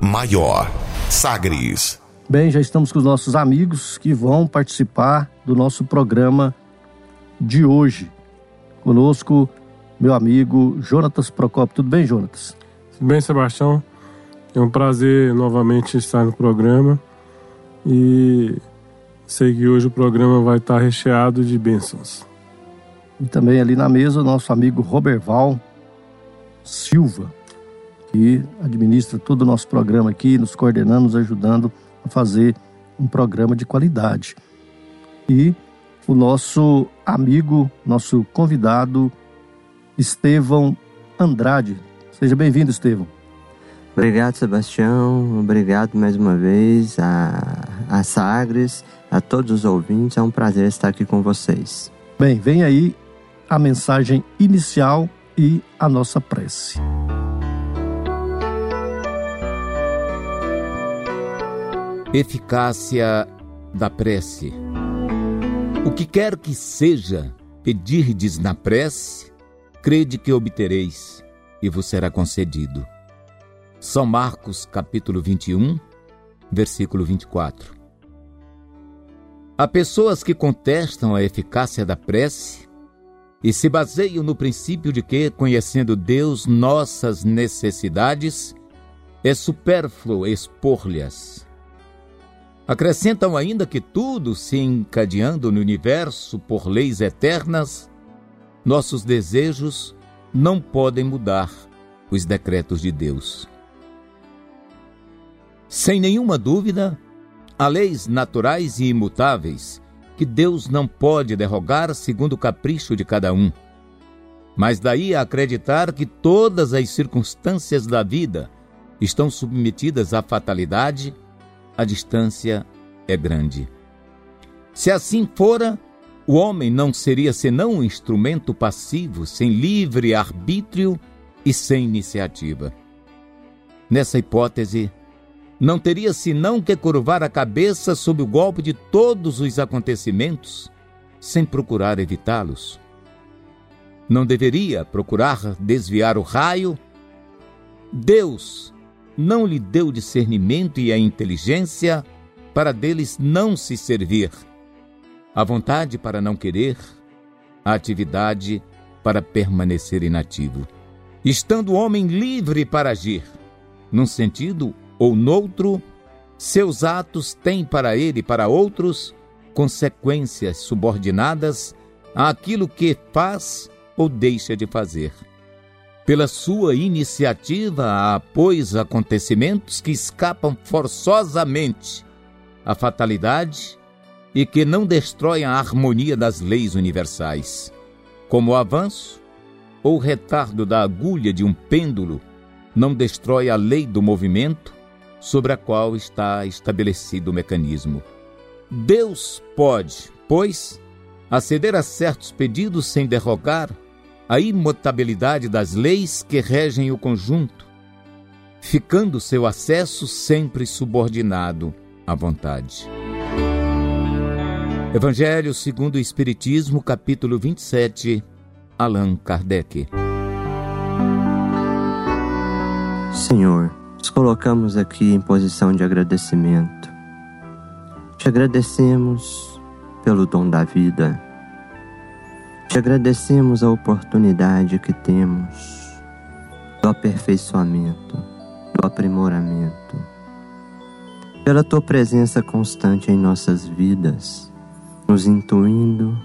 maior, Sagres. Bem, já estamos com os nossos amigos que vão participar do nosso programa de hoje. Conosco, meu amigo Jonatas Procopio. Tudo bem, Jonatas? Tudo bem, Sebastião. É um prazer novamente estar no programa e sei que hoje o programa vai estar recheado de bênçãos. E também ali na mesa o nosso amigo Roberval Silva, que administra todo o nosso programa aqui, nos coordenando, nos ajudando a fazer um programa de qualidade. E o nosso amigo, nosso convidado, Estevão Andrade. Seja bem-vindo, Estevão. Obrigado, Sebastião. Obrigado mais uma vez a, a Sagres, a todos os ouvintes. É um prazer estar aqui com vocês. Bem, vem aí a mensagem inicial e a nossa prece. Eficácia da prece. O que quer que seja, pedirdes na prece, crede que obtereis e vos será concedido. São Marcos, capítulo 21, versículo 24. Há pessoas que contestam a eficácia da prece e se baseiam no princípio de que, conhecendo Deus nossas necessidades, é supérfluo expor-lhes. Acrescentam ainda que tudo se encadeando no universo por leis eternas, nossos desejos não podem mudar os decretos de Deus. Sem nenhuma dúvida, há leis naturais e imutáveis que Deus não pode derrogar segundo o capricho de cada um. Mas daí a acreditar que todas as circunstâncias da vida estão submetidas à fatalidade, a distância é grande. Se assim fora, o homem não seria senão um instrumento passivo, sem livre arbítrio e sem iniciativa. Nessa hipótese, não teria senão que curvar a cabeça sob o golpe de todos os acontecimentos, sem procurar evitá-los. Não deveria procurar desviar o raio? Deus não lhe deu discernimento e a inteligência para deles não se servir, a vontade para não querer, a atividade para permanecer inativo, estando o homem livre para agir, num sentido ou noutro, seus atos têm para ele e para outros consequências subordinadas àquilo que faz ou deixa de fazer. Pela sua iniciativa, há, pois, acontecimentos que escapam forçosamente à fatalidade e que não destroem a harmonia das leis universais, como o avanço ou retardo da agulha de um pêndulo não destrói a lei do movimento sobre a qual está estabelecido o mecanismo. Deus pode, pois, aceder a certos pedidos sem derrogar a imutabilidade das leis que regem o conjunto, ficando seu acesso sempre subordinado à vontade. Evangelho segundo o Espiritismo, capítulo 27, Allan Kardec. Senhor, nos colocamos aqui em posição de agradecimento. Te agradecemos pelo dom da vida. Te agradecemos a oportunidade que temos do aperfeiçoamento, do aprimoramento, pela tua presença constante em nossas vidas, nos intuindo,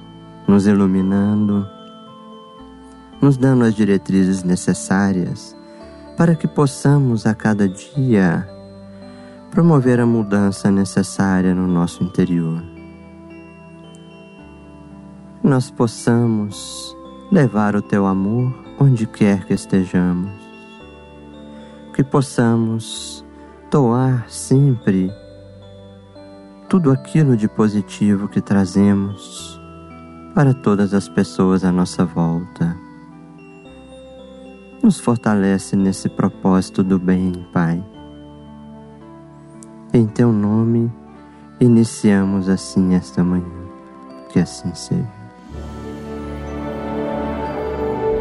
nos iluminando, nos dando as diretrizes necessárias para que possamos a cada dia promover a mudança necessária no nosso interior. Nós possamos levar o teu amor onde quer que estejamos. Que possamos doar sempre tudo aquilo de positivo que trazemos para todas as pessoas à nossa volta. Nos fortalece nesse propósito do bem, Pai. Em teu nome, iniciamos assim esta manhã. Que assim seja.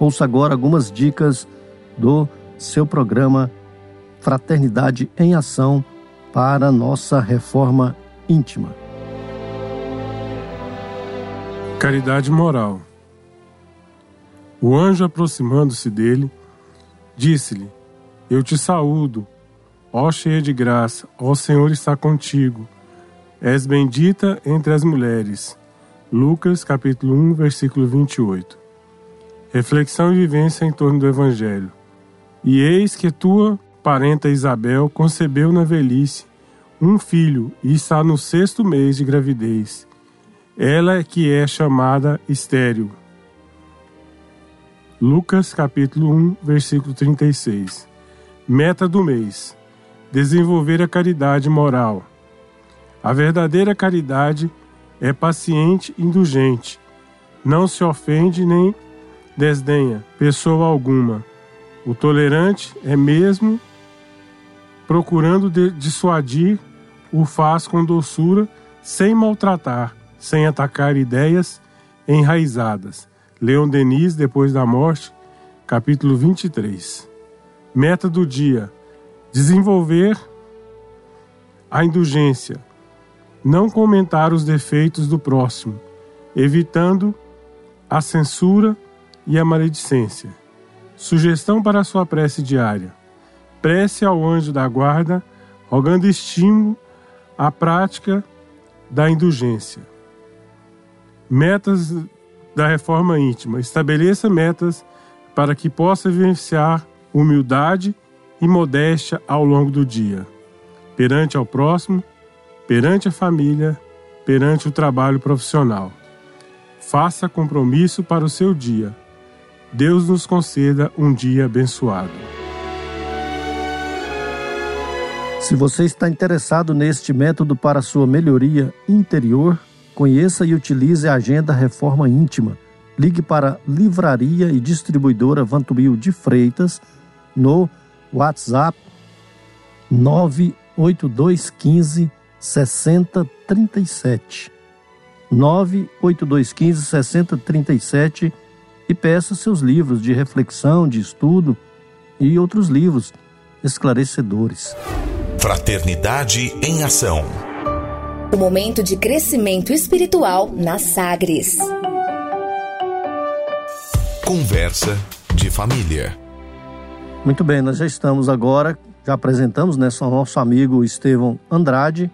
Ouça agora algumas dicas do seu programa Fraternidade em Ação para nossa reforma íntima. Caridade moral. O anjo, aproximando-se dele, Disse-lhe: Eu te saúdo, ó cheia de graça, ó Senhor está contigo. És bendita entre as mulheres. Lucas capítulo 1, versículo 28. Reflexão e vivência em torno do Evangelho. E eis que tua parenta Isabel concebeu na velhice um filho e está no sexto mês de gravidez. Ela é que é chamada estéril Lucas capítulo 1, versículo 36. Meta do mês: desenvolver a caridade moral. A verdadeira caridade é paciente indulgente. Não se ofende nem desdenha pessoa alguma. O tolerante é mesmo procurando dissuadir, o faz com doçura, sem maltratar, sem atacar ideias enraizadas. Leon Denis, depois da morte, capítulo 23. Meta do dia: desenvolver a indulgência, não comentar os defeitos do próximo, evitando a censura e a maledicência. Sugestão para a sua prece diária: prece ao anjo da guarda, rogando estímulo à prática da indulgência. Metas da reforma íntima. Estabeleça metas para que possa vivenciar humildade e modéstia ao longo do dia, perante ao próximo, perante a família, perante o trabalho profissional. Faça compromisso para o seu dia. Deus nos conceda um dia abençoado. Se você está interessado neste método para sua melhoria interior, Conheça e utilize a Agenda Reforma Íntima. Ligue para Livraria e Distribuidora Vantubil de Freitas no WhatsApp 98215 6037. 98215 6037 e peça seus livros de reflexão, de estudo e outros livros esclarecedores. Fraternidade em Ação. O momento de crescimento espiritual na Sagres. Conversa de família. Muito bem, nós já estamos agora, já apresentamos né, nosso amigo Estevão Andrade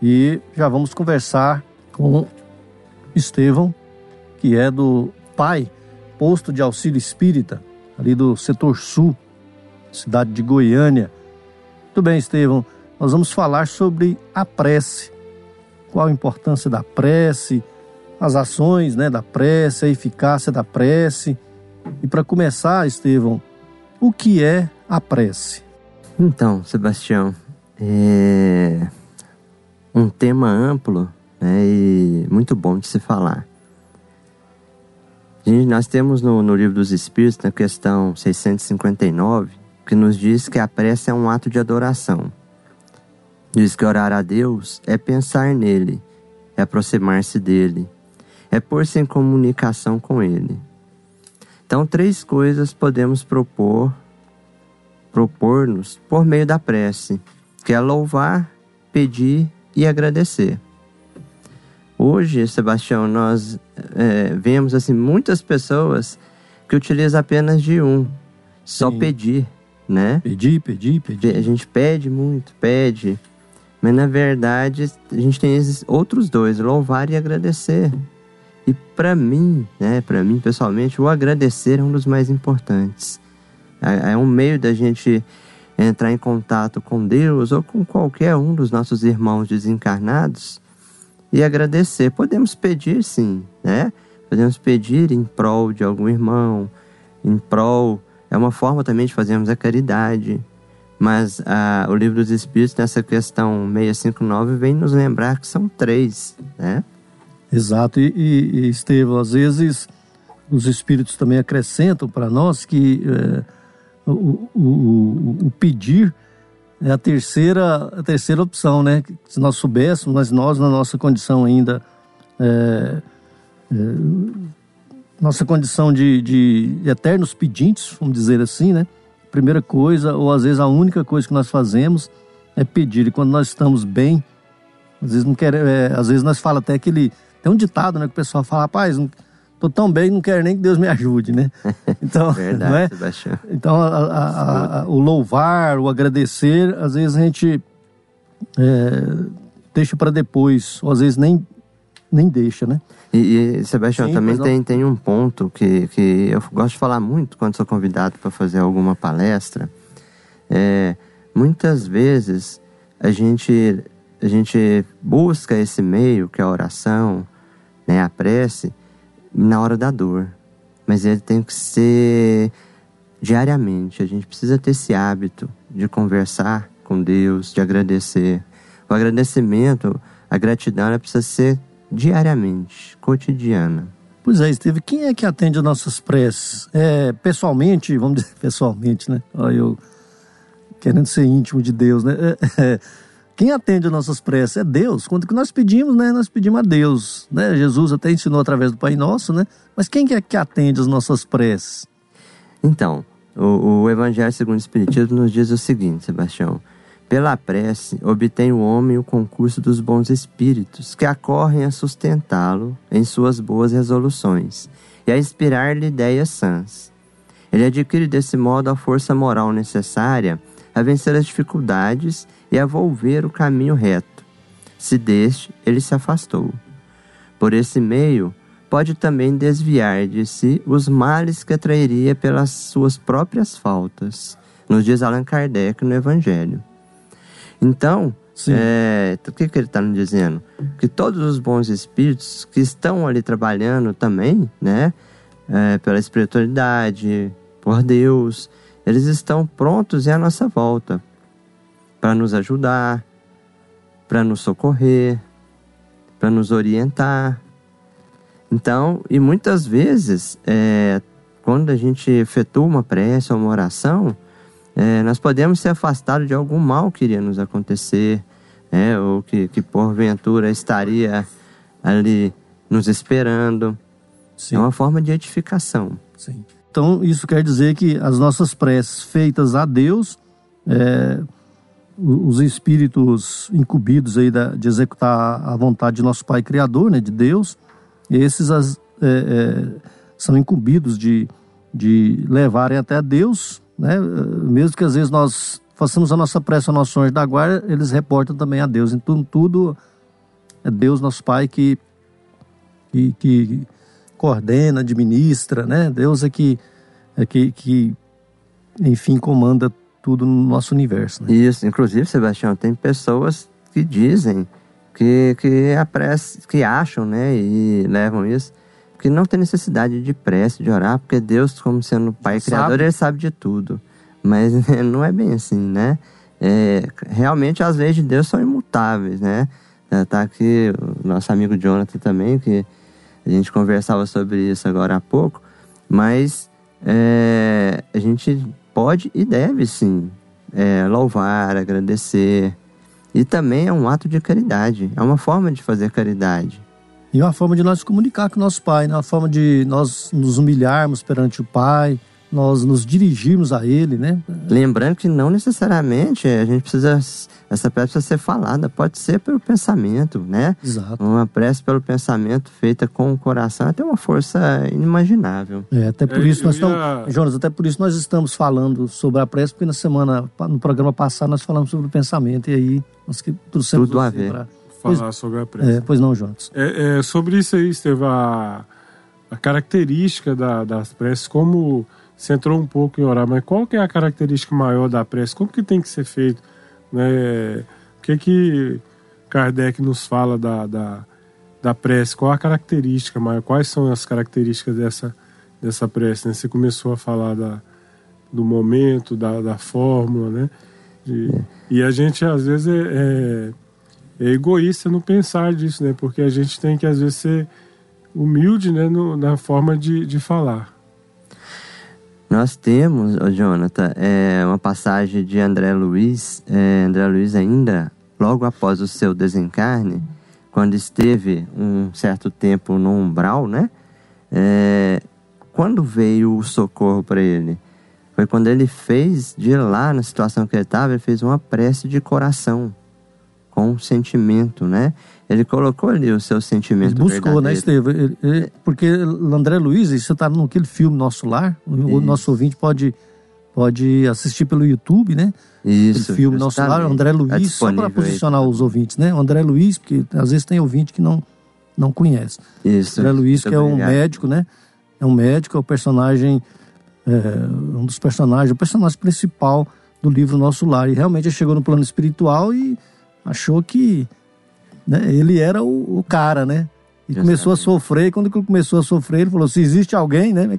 e já vamos conversar com Estevão, que é do PAI, Posto de Auxílio Espírita, ali do setor sul, cidade de Goiânia. Muito bem, Estevão nós vamos falar sobre a prece. Qual a importância da prece, as ações né, da prece, a eficácia da prece. E para começar, Estevão, o que é a prece? Então, Sebastião, é um tema amplo né, e muito bom de se falar. Gente, nós temos no, no Livro dos Espíritos, na questão 659, que nos diz que a prece é um ato de adoração. Diz que orar a Deus é pensar nele, é aproximar-se dele, é pôr-se em comunicação com ele. Então, três coisas podemos propor, propor-nos por meio da prece, que é louvar, pedir e agradecer. Hoje, Sebastião, nós é, vemos assim muitas pessoas que utilizam apenas de um, só Sim. pedir, né? Pedir, pedir, pedir. A gente pede muito, pede, mas na verdade a gente tem esses outros dois, louvar e agradecer. E para mim, né, para mim pessoalmente, o agradecer é um dos mais importantes. É, é um meio da gente entrar em contato com Deus ou com qualquer um dos nossos irmãos desencarnados e agradecer. Podemos pedir sim, né? Podemos pedir em prol de algum irmão, em prol. É uma forma também de fazermos a caridade. Mas ah, o livro dos Espíritos, nessa questão 659, vem nos lembrar que são três, né? Exato. E, e, e Estevão, às vezes os Espíritos também acrescentam para nós que é, o, o, o, o pedir é a terceira, a terceira opção, né? Se nós soubéssemos, mas nós, na nossa condição ainda, é, é, nossa condição de, de eternos pedintes, vamos dizer assim, né? Primeira coisa, ou às vezes a única coisa que nós fazemos é pedir. E quando nós estamos bem, às vezes não quer, é, às vezes nós fala até aquele, tem um ditado, né? Que o pessoal fala, rapaz, não, tô tão bem, não quero nem que Deus me ajude, né? Então, Verdade, não é? Sebastião. Então, a, a, a, o louvar, o agradecer, às vezes a gente é, deixa para depois, ou às vezes nem, nem deixa, né? E, e Sebastião, Sim, também tem, tem um ponto que, que eu gosto de falar muito quando sou convidado para fazer alguma palestra. É, muitas vezes a gente, a gente busca esse meio, que é a oração, né, a prece, na hora da dor. Mas ele tem que ser diariamente. A gente precisa ter esse hábito de conversar com Deus, de agradecer. O agradecimento, a gratidão, ela precisa ser diariamente, cotidiana. Pois é, Esteve, quem é que atende as nossas preces? É, pessoalmente, vamos dizer pessoalmente, né? Olha, eu querendo ser íntimo de Deus, né? É, é, quem atende as nossas preces é Deus. Quando que nós pedimos, né? Nós pedimos a Deus, né? Jesus até ensinou através do Pai Nosso, né? Mas quem que é que atende as nossas preces? Então, o, o Evangelho segundo o Espiritismo nos diz o seguinte, Sebastião. Pela prece, obtém o homem o concurso dos bons espíritos, que acorrem a sustentá-lo em suas boas resoluções e a inspirar-lhe ideias sãs. Ele adquire desse modo a força moral necessária a vencer as dificuldades e a volver o caminho reto, se deste ele se afastou. Por esse meio, pode também desviar de si os males que atrairia pelas suas próprias faltas, nos diz Allan Kardec no Evangelho. Então, é, o que, que ele está nos dizendo? Que todos os bons espíritos que estão ali trabalhando também, né, é, pela espiritualidade, por Deus, eles estão prontos e à nossa volta para nos ajudar, para nos socorrer, para nos orientar. Então, e muitas vezes, é, quando a gente efetua uma prece ou uma oração, é, nós podemos ser afastados de algum mal que iria nos acontecer, é, ou que, que porventura estaria ali nos esperando. Sim. É uma forma de edificação. Sim. Então, isso quer dizer que as nossas preces feitas a Deus, é, os espíritos incumbidos aí de executar a vontade de nosso Pai Criador, né, de Deus, esses as, é, é, são incumbidos de, de levarem até Deus, né, mesmo que às vezes nós façamos a nossa prece ao nosso da guarda, eles reportam também a Deus. Então, tudo é Deus, nosso Pai, que, que, que coordena, administra, né? Deus é que, é que, que enfim, comanda tudo no nosso universo. Né? Isso, inclusive, Sebastião, tem pessoas que dizem que, que a prece, que acham, né, e levam isso, que não tem necessidade de prece, de orar, porque Deus, como sendo Pai. Criador, ele sabe de tudo. Mas não é bem assim, né? É, realmente as leis de Deus são imutáveis, né? Tá aqui o nosso amigo Jonathan também, que a gente conversava sobre isso agora há pouco, mas é, a gente pode e deve sim é, louvar, agradecer, E também é um ato de caridade, é uma forma de fazer caridade. E uma forma de nós comunicar com nosso Pai, né? uma forma de nós nos humilharmos perante o Pai, nós nos dirigirmos a Ele, né? Lembrando que não necessariamente a gente precisa, essa prece precisa ser falada, pode ser pelo pensamento, né? Exato. Uma prece pelo pensamento feita com o coração tem uma força inimaginável. É, até por É, isso nós ia- estamos, Jonas, até por isso nós estamos falando sobre a prece, porque na semana, no programa passado nós falamos sobre o pensamento e aí nós que trouxemos Tudo a ver. pra- Falar sobre a prece. É, pois não, Jonas. É, é, sobre isso aí, Esteve, a, a característica da- das preces, como você entrou um pouco em orar, mas qual que é a característica maior da prece? Como que tem que ser feito? Né? O que que Kardec nos fala da, da, da prece? Qual a característica maior? Quais são as características dessa, dessa prece? Né? Você começou a falar da, do momento, da, da fórmula, né? De- E a gente, às vezes, é- é é egoísta no pensar disso, né? Porque a gente tem que, às vezes, ser humilde né? No- na forma de, de falar. Nós temos, ô Jonathan, é, uma passagem de André Luiz, é, André Luiz ainda, logo após o seu desencarne, quando esteve um certo tempo no umbral, né? É, quando veio o socorro para ele? Foi quando ele fez, de lá na situação que ele estava, ele fez uma prece de coração, com sentimento, né? Ele colocou ali o seu sentimento Ele buscou, né, verdadeiro. Esteve? Ele- ele- porque André Luiz, isso está naquele filme Nosso Lar, o Isso. nosso ouvinte pode, pode assistir pelo YouTube, né? Isso, Aquele filme Nosso Lar. André Tá Luiz, só para disponível aí. posicionar os ouvintes, né? O André Luiz, porque às vezes tem ouvinte que não, não conhece. Isso. André Luiz, muito que é um obrigado. médico, né? É um médico, é o personagem, é, um dos personagens, o personagem principal do livro Nosso Lar. E realmente ele chegou no plano espiritual e achou que né, ele era o, o cara, né? E Justamente. começou a sofrer. E quando ele começou a sofrer, ele falou: se existe alguém, né?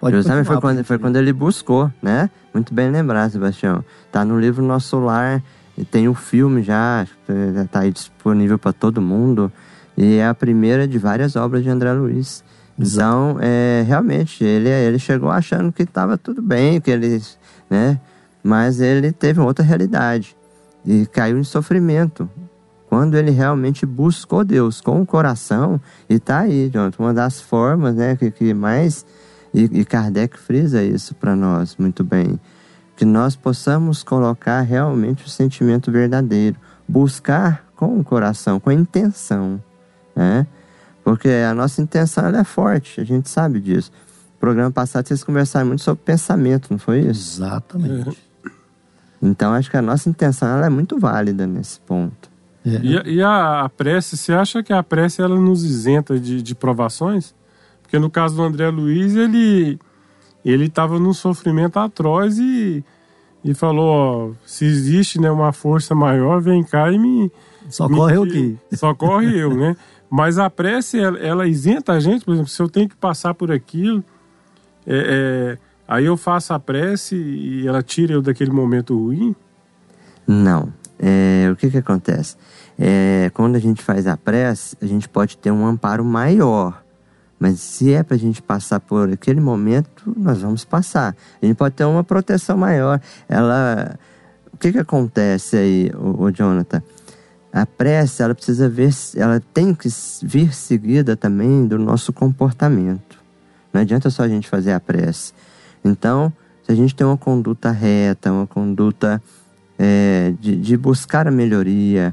Pode Justamente foi quando, foi quando ele buscou, né? Muito bem lembrado, Sebastião. Tá no livro Nosso Lar, e tem o filme já, já tá aí disponível para todo mundo. E é a primeira de várias obras de André Luiz. Então, é, realmente, ele, ele chegou achando que estava tudo bem, que ele, né? Mas ele teve outra realidade e caiu em sofrimento. Quando ele realmente buscou Deus com o coração, e tá aí, Jonathan, uma das formas, né, que, que mais e, e Kardec frisa isso para nós muito bem. Que nós possamos colocar realmente o sentimento verdadeiro. Buscar com o coração, com a intenção. Né? Porque a nossa intenção ela é forte, a gente sabe disso. No programa passado vocês conversaram muito sobre pensamento, não foi isso? Exatamente. Então acho que a nossa intenção ela é muito válida nesse ponto. É. E, a- e a, a prece, você acha que a prece ela nos isenta de, de provações? Porque no caso do André Luiz, ele ele estava num sofrimento atroz e, e falou, ó, se existe né, uma força maior, vem cá e me... Socorre eu me aqui. Socorre eu, né? Mas a prece, ela, ela isenta a gente, por exemplo, se eu tenho que passar por aquilo, é, é, aí eu faço a prece e ela tira eu daquele momento ruim. Não. É, o que que acontece? É, quando a gente faz a prece, a gente pode ter um amparo maior. Mas se é para a gente passar por aquele momento, nós vamos passar. A gente pode ter uma proteção maior. Ela, o que que acontece aí, o, Jonathan? A prece, ela precisa ver, ela tem que vir seguida também do nosso comportamento. Não adianta só a gente fazer a prece. Então, se a gente tem uma conduta reta, uma conduta é, de, de buscar a melhoria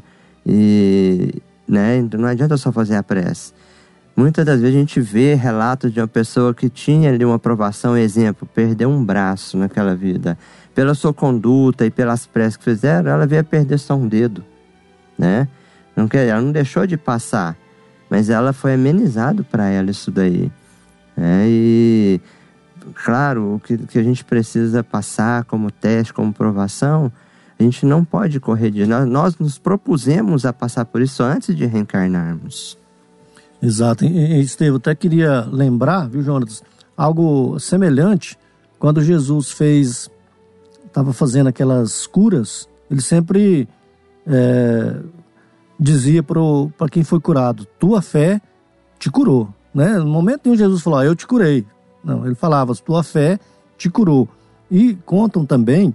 e né, não adianta só fazer a prece. Muitas das vezes a gente vê relatos de uma pessoa que tinha ali uma aprovação, exemplo, perdeu um braço naquela vida. Pela sua conduta e pelas preces que fizeram, ela veio a perder só um dedo, né? Não quer, ela não deixou de passar, mas ela foi amenizado para ela isso daí. né? E claro, o que, que a gente precisa passar como teste, como provação, a gente não pode correr de nós. Nós nos propusemos a passar por isso antes de reencarnarmos. Exato. E, e, Estevam, até queria lembrar, viu, Jonas, algo semelhante quando Jesus fez, estava fazendo aquelas curas, ele sempre é, dizia para quem foi curado: tua fé te curou. Né? No momento nenhum Jesus falou: ah, eu te curei. Não, ele falava: tua fé te curou. E contam também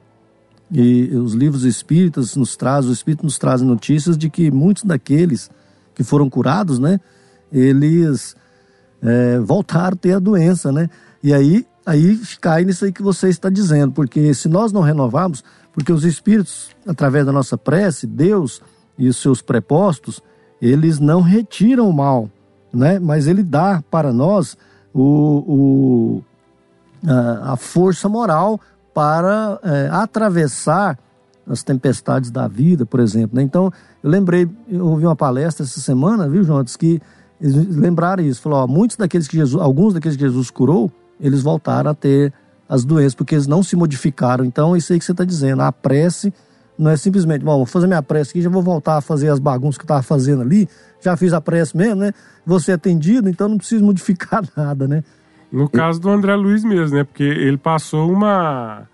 E os livros espíritas nos trazem, o Espírito nos traz notícias de que muitos daqueles que foram curados, né, eles é, voltaram a ter a doença, né? E aí, aí cai nisso aí que você está dizendo, porque se nós não renovarmos, porque os espíritos, através da nossa prece, Deus e os seus prepostos, eles não retiram o mal, né? Mas ele dá para nós o, o a, a força moral para é, atravessar as tempestades da vida, por exemplo. Né? Então, eu lembrei, eu ouvi uma palestra essa semana, viu, Jonas, que eles lembraram isso. Falou, ó, muitos daqueles que Jesus, alguns daqueles que Jesus curou, eles voltaram a ter as doenças, porque eles não se modificaram. Então, isso aí que você está dizendo, a prece não é simplesmente, bom, vou fazer minha prece aqui, já vou voltar a fazer as bagunças que eu estava fazendo ali, já fiz a prece mesmo, né? Ser atendido, então não preciso modificar nada, né? No caso do André Luiz mesmo, né? Porque ele passou uma.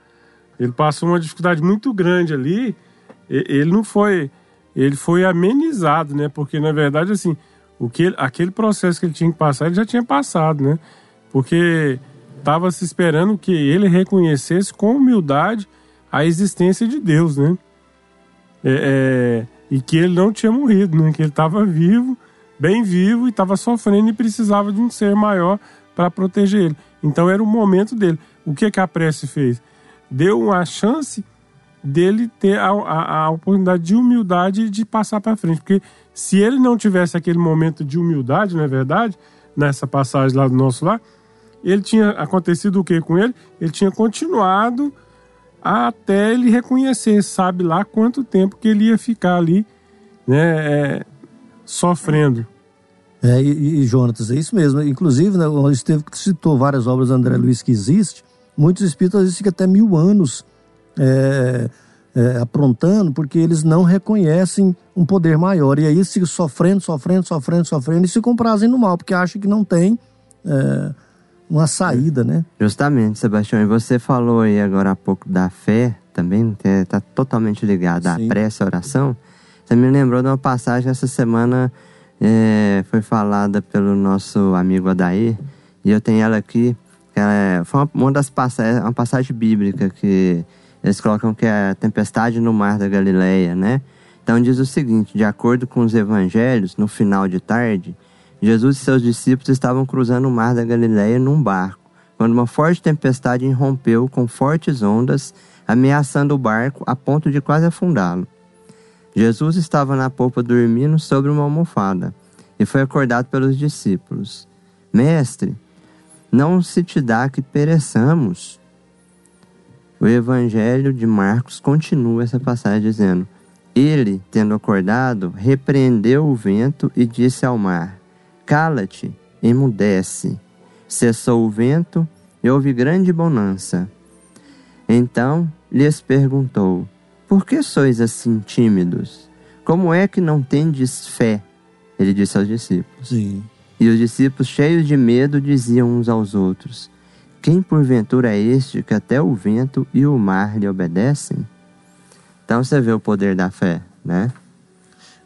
Ele passou uma dificuldade muito grande ali. Ele não foi. Ele foi amenizado, né? Porque, na verdade, assim, o que aquele processo que ele tinha que passar, ele já tinha passado, né? Porque estava se esperando que ele reconhecesse com humildade a existência de Deus, né? É, é, e que ele não tinha morrido, né? Que ele estava vivo, bem vivo, e estava sofrendo e precisava de um ser maior para proteger ele. Então era o momento dele. O que, que a prece fez? Deu uma chance dele ter a, a, a oportunidade de humildade de passar para frente. Porque se ele não tivesse aquele momento de humildade, não é verdade? Nessa passagem lá do nosso lar, ele tinha acontecido o que com ele? Ele tinha continuado até ele reconhecer, sabe lá quanto tempo que ele ia ficar ali, né, é, sofrendo. É, e, e, Jonatas, é isso mesmo. Inclusive, né, o Esteve citou várias obras do André Luiz que existe. Muitos espíritos às vezes ficam até mil anos é, é, aprontando, porque eles não reconhecem um poder maior. E aí ficam sofrendo, sofrendo, sofrendo, sofrendo e se comprazem no mal, porque acham que não tem é, uma saída, né? Justamente, Sebastião. E você falou aí agora há pouco da fé também, que está totalmente ligada à prece, à oração. Você me lembrou de uma passagem essa semana é, foi falada pelo nosso amigo Adair, e eu tenho ela aqui. Ela é, foi uma, uma das passagens, uma passagem bíblica que eles colocam que é a tempestade no mar da Galileia, né? Então diz o seguinte: de acordo com os evangelhos, no final de tarde, Jesus e seus discípulos estavam cruzando o mar da Galileia num barco, quando uma forte tempestade irrompeu com fortes ondas, ameaçando o barco a ponto de quase afundá-lo. Jesus estava na polpa dormindo sobre uma almofada e foi acordado pelos discípulos. Mestre, não se te dá que pereçamos. O Evangelho de Marcos continua essa passagem dizendo: Ele, tendo acordado, repreendeu o vento e disse ao mar: Cala-te, emudece. Cessou o vento e houve grande bonança. Então lhes perguntou: por que sois assim tímidos? Como é que não tendes fé? Ele disse aos discípulos. Sim. E os discípulos, cheios de medo, diziam uns aos outros: Quem porventura é este que até o vento e o mar lhe obedecem? Então você vê o poder da fé, né?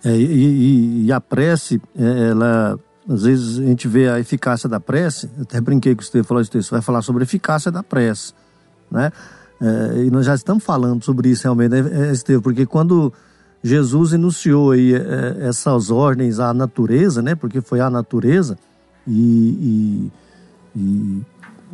É, e, e, e, a prece, é, ela, às vezes a gente vê a eficácia da prece, até brinquei com o Estevão, falou isso, vai falar sobre a eficácia da prece, né? É, e nós já estamos falando sobre isso realmente, né, Estevam? Porque quando Jesus enunciou aí é, essas ordens à natureza, né? Porque foi a natureza e, e, e,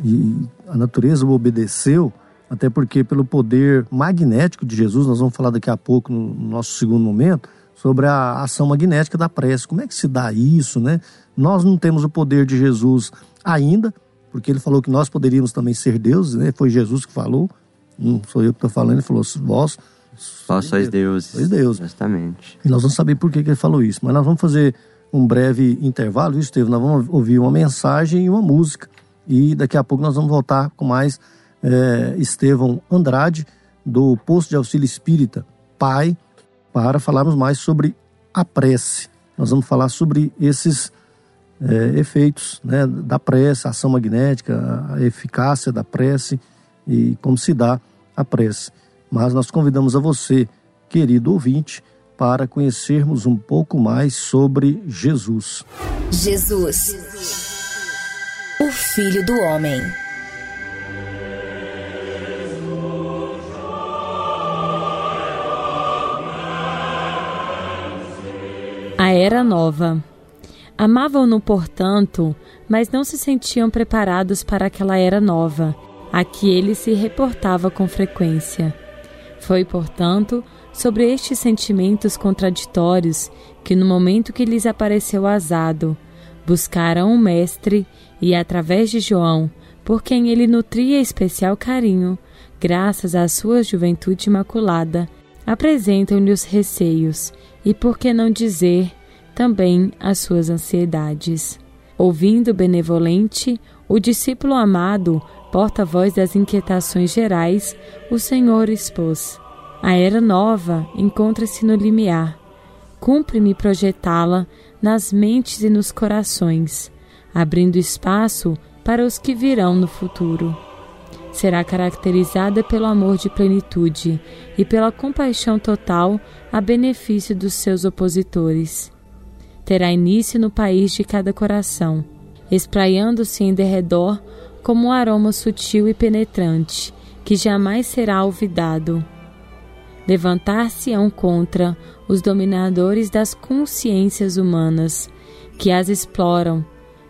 e a natureza o obedeceu, até porque pelo poder magnético de Jesus, nós vamos falar daqui a pouco no nosso segundo momento, sobre a ação magnética da prece. Como é que se dá isso, né? Nós não temos o poder de Jesus ainda, porque ele falou que nós poderíamos também ser deuses, né? Foi Jesus que falou. Não sou eu que estou falando, ele falou, vós. Vós sois deuses. Sois deuses. Justamente. E nós vamos saber por que, que ele falou isso. Mas nós vamos fazer um breve intervalo, viu, Estevam? Nós vamos ouvir uma mensagem e uma música. E daqui a pouco nós vamos voltar com mais é, Estevão Andrade, do Posto de Auxílio Espírita, pai, para falarmos mais sobre a prece. Nós vamos falar sobre esses é, efeitos né, da prece, a ação magnética, a eficácia da prece e como se dá a prece. Mas nós convidamos a você, querido ouvinte, para conhecermos um pouco mais sobre Jesus. Jesus, o Filho do Homem. A Era Nova. Amavam-no, portanto, mas não se sentiam preparados para aquela era nova a que ele se reportava com frequência. Foi, portanto, sobre estes sentimentos contraditórios que, no momento que lhes apareceu azado, buscaram um mestre e, através de João, por quem ele nutria especial carinho, graças à sua juventude imaculada, apresentam-lhe os receios e, por que não dizer, também as suas ansiedades. Ouvindo benevolente, o discípulo amado, porta-voz das inquietações gerais, o Senhor expôs. A era nova encontra-se no limiar. Cumpre-me projetá-la nas mentes e nos corações, abrindo espaço para os que virão no futuro. Será caracterizada pelo amor de plenitude e pela compaixão total a benefício dos seus opositores terá início no país de cada coração, espraiando-se em derredor como um aroma sutil e penetrante, que jamais será olvidado. Levantar-se-ão contra os dominadores das consciências humanas, que as exploram,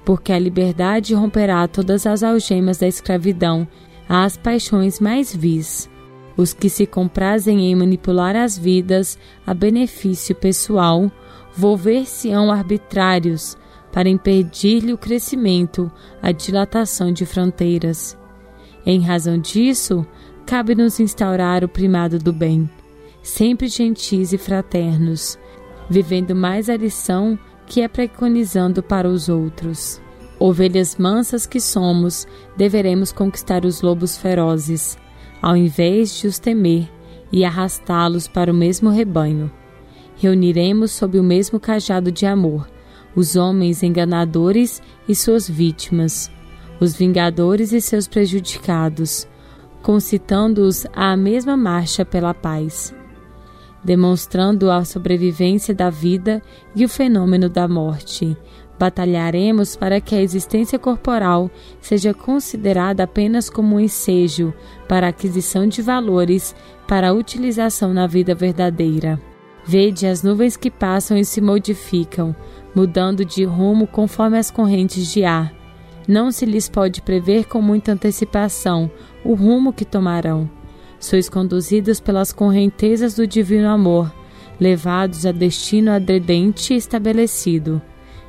porque a liberdade romperá todas as algemas da escravidão às paixões mais vis. Os que se comprazem em manipular as vidas a benefício pessoal volver-se-ão arbitrários para impedir-lhe o crescimento, a dilatação de fronteiras. Em razão disso, cabe-nos instaurar o primado do bem, sempre gentis e fraternos, vivendo mais a lição que é preconizando para os outros. Ovelhas mansas que somos, deveremos conquistar os lobos ferozes, ao invés de os temer e arrastá-los para o mesmo rebanho reuniremos sob o mesmo cajado de amor os homens enganadores e suas vítimas, os vingadores e seus prejudicados, concitando-os à mesma marcha pela paz, demonstrando a sobrevivência da vida e o fenômeno da morte. Batalharemos para que a existência corporal seja considerada apenas como um ensejo para a aquisição de valores para a utilização na vida verdadeira. Vede as nuvens que passam e se modificam, mudando de rumo conforme as correntes de ar. Não se lhes pode prever com muita antecipação o rumo que tomarão. Sois conduzidos pelas correntezas do divino amor, levados a destino adredente e estabelecido.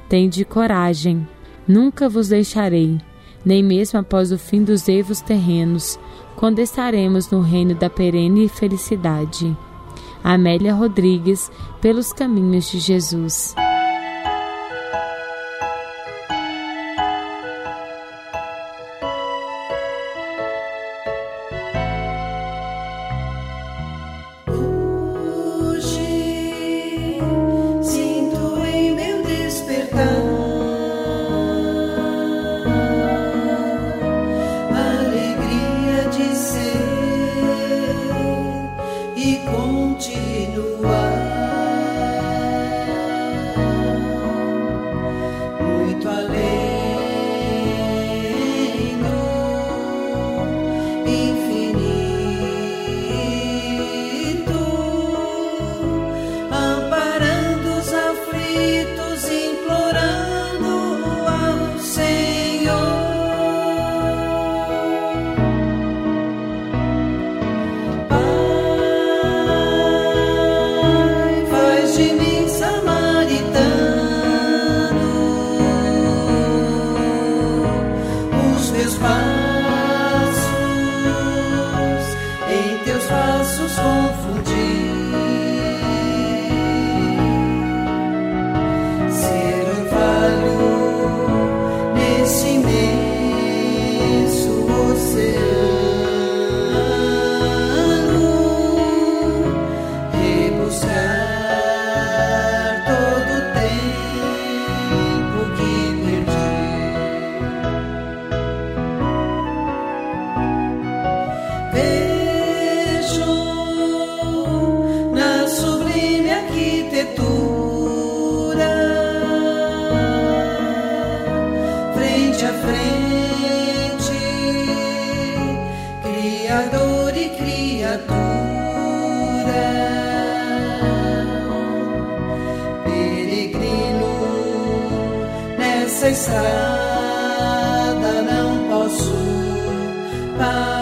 Tende coragem, nunca vos deixarei, nem mesmo após o fim dos eivos terrenos, quando estaremos no reino da perene felicidade. Amélia Rodrigues, pelos caminhos de Jesus. Nessa estrada não posso parar,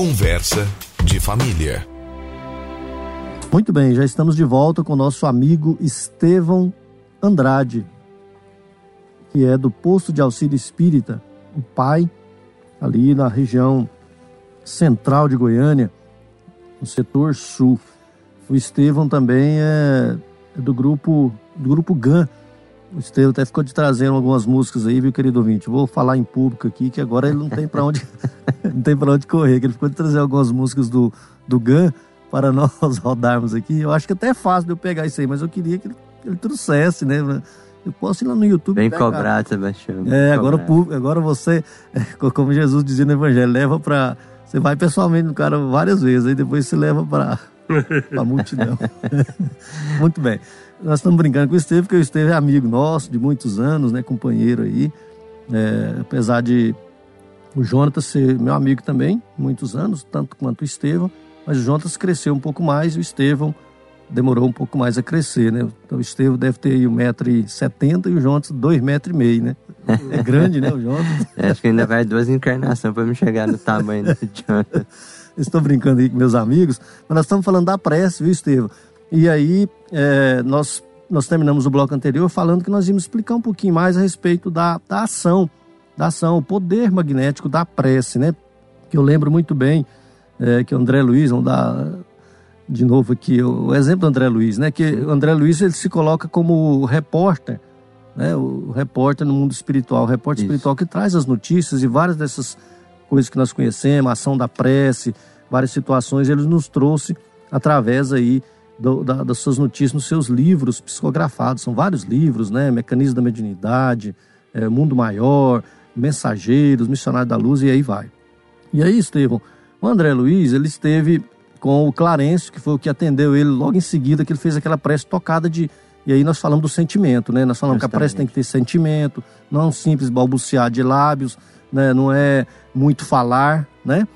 Conversa de família. Muito bem, já estamos de volta com nosso amigo Estevão Andrade, que é do Posto de Auxílio Espírita, o pai, ali na região central de Goiânia, no setor sul. O Estevão também é do grupo do grupo GAN. O Estevão até ficou de trazendo algumas músicas aí, viu, querido ouvinte? Vou falar em público aqui, que agora ele não tem para onde não tem para onde correr, que ele ficou de trazer algumas músicas do, do GAN para nós rodarmos aqui. Eu acho que até é fácil de eu pegar isso aí, mas eu queria que ele, ele trouxesse, né? Eu posso ir lá no YouTube. Bem pegar. cobrado, Sebastião. É, agora, público- agora você, como Jesus dizia no Evangelho, leva para. Você vai pessoalmente no cara várias vezes, aí depois você leva para a multidão. Muito bem. Nós estamos brincando com o Estevam, porque o Estevam é amigo nosso de muitos anos, né? Companheiro aí. É, apesar de o Jonatas ser meu amigo também, muitos anos, tanto quanto o Estevão, mas o Jonatas cresceu um pouco mais e o Estevão demorou um pouco mais a crescer, né? Então o Estevão deve ter aí 1,70m e o Jonatas 2,5m, né? É grande, né, o Jonatas? É, Acho que ainda vai duas encarnações para me chegar no tamanho do Jonathan. Estou brincando aí com meus amigos, mas nós estamos falando da prece, viu, Estevão? E aí, é, nós, nós terminamos o bloco anterior falando que nós íamos explicar um pouquinho mais a respeito da, da ação, da ação, o poder magnético da prece, né? Que eu lembro muito bem é, que o André Luiz, vamos dar de novo aqui o, exemplo do André Luiz, né? Que o André Luiz ele se coloca como repórter, né? O repórter no mundo espiritual, o repórter Isso. espiritual que traz as notícias e várias dessas coisas que nós conhecemos, a ação da prece, várias situações, ele nos trouxe através aí do- da- das suas notícias nos seus livros psicografados. São vários livros, né? Mecanismo da Mediunidade, é, Mundo Maior, Mensageiros, Missionário da Luz e aí vai. E aí, Estevão, o André Luiz, ele esteve com o Clarencio, que foi o que atendeu ele logo em seguida, que ele fez aquela prece tocada de. E aí nós falamos do sentimento, né? Nós falamos que a prece tem que ter sentimento, não é um simples balbuciar de lábios, né? Não é muito falar, né?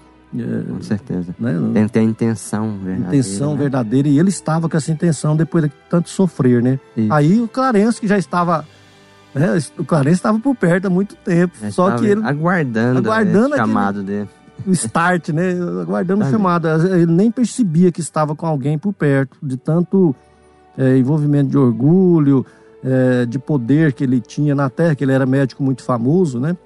Com certeza. Né? Tem que ter a intenção verdadeira. Intenção né? verdadeira, e ele estava com essa intenção depois de tanto sofrer, né? Aí o Clarence, que já estava. Né? O Clarence estava por perto há muito tempo. Já só que ele. aguardando, aguardando esse aquele- chamado dele. o start, né? Aguardando o chamado. Ele nem percebia que estava com alguém por perto, de tanto é, envolvimento de orgulho, é, de poder que ele tinha na Terra, que ele era médico muito famoso, né?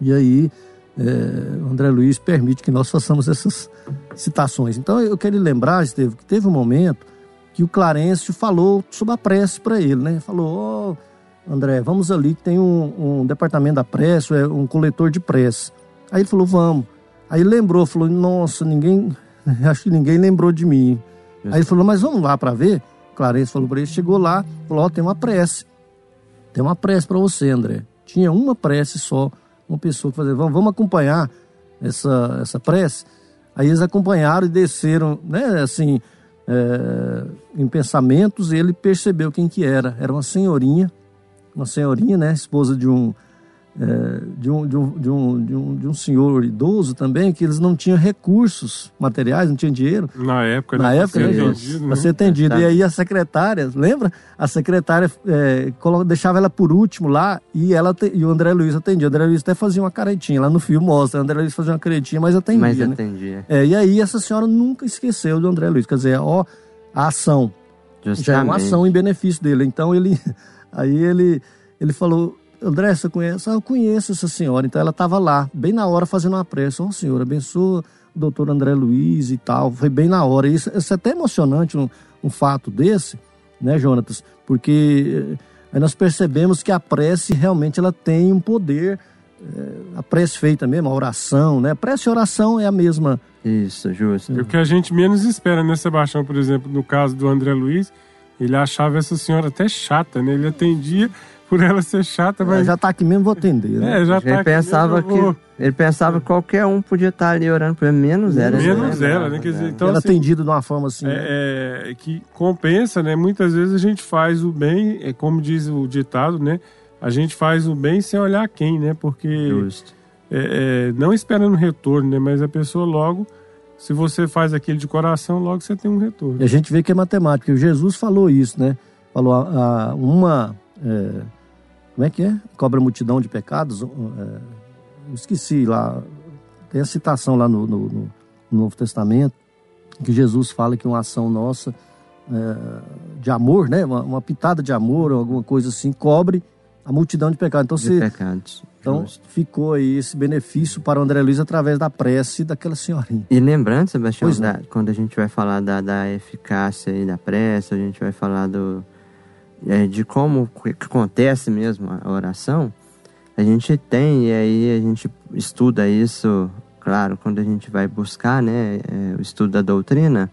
E aí é, André Luiz permite que nós façamos essas citações. Então eu quero lembrar, Estevam, que teve um momento que o Clarencio falou sobre a prece para ele, né? Falou, ó, oh, André, vamos ali que tem um, um departamento da prece, é um coletor de prece. Aí ele falou, vamos. Aí lembrou, falou, nossa, ninguém, acho que ninguém lembrou de mim. Aí ele falou, mas vamos lá para ver. Clarence falou para ele, chegou lá, falou, ó, oh, tem uma prece. Tem uma prece para você, André. Tinha uma prece só, uma pessoa que fazia, vamos, vamos acompanhar essa, essa prece. Aí eles acompanharam e desceram, né, assim, é, em pensamentos, e ele percebeu quem que era. Era uma senhorinha, uma senhorinha, né, esposa de um, é, de, um, de, um, de, um, de, um, de um senhor idoso também, que eles não tinham recursos materiais, não tinham dinheiro. Na época, Na época, né? Para ser atendido. É, e aí a secretária, lembra? A secretária é, deixava ela por último lá e, ela te, e o André Luiz atendia. O André Luiz até fazia uma caretinha, lá no filme mostra. O André Luiz fazia uma caretinha, mas atendia. Mas né? atendia. É, e aí essa senhora nunca esqueceu do André Luiz. Quer dizer, ó, a ação. Justamente. Já é uma ação em benefício dele. Então ele. Aí ele, ele falou André, você conhece? Ah, eu conheço essa senhora. Então ela estava lá, bem na hora, fazendo uma prece. Ó, oh, senhor, abençoa o doutor André Luiz e tal. Foi bem na hora. Isso, isso é até emocionante, um, um fato desse, né, Jonatas? Porque eh, aí nós percebemos que a prece realmente ela tem um poder. É, a prece feita mesmo, a oração, né? Prece e oração é a mesma. Isso, justo. É o que a gente menos espera, né, Sebastião? Por exemplo, no caso do André Luiz, ele achava essa senhora até chata, né? Ele atendia por ela ser chata, mas. É, já tá aqui mesmo, vou atender. Né? É, já tá ele pensava mesmo, que Ele pensava que qualquer um podia estar ali orando por ele, menos ela. Menos né? ela, né? Quer dizer, então, ela assim, atendido de uma forma assim. É, né? é, que compensa, né? Muitas vezes a gente faz o bem, é como diz o ditado, né? A gente faz o bem sem olhar quem, né? Porque. Justo. É, é, não esperando retorno, né? Mas a pessoa logo. Se você faz aquilo de coração, logo você tem um retorno. E a gente vê que é matemática. Jesus falou isso, né? Falou a, a uma é, como é que é? Cobra multidão de pecados. É, esqueci lá. Tem a citação lá no, no, no, Novo Testamento que Jesus fala que uma ação nossa é, de amor, né? Uma, uma, pitada de amor ou alguma coisa assim cobre a multidão de pecados. Então, de você, pecados. Então Justo. ficou aí esse benefício para o André Luiz através da prece daquela senhorinha. E lembrando, Sebastião, da, quando a gente vai falar da, da eficácia aí da prece, a gente vai falar do, é, de como que acontece mesmo a oração, a gente tem, e aí a gente estuda isso, claro, quando a gente vai buscar né, é, o estudo da doutrina,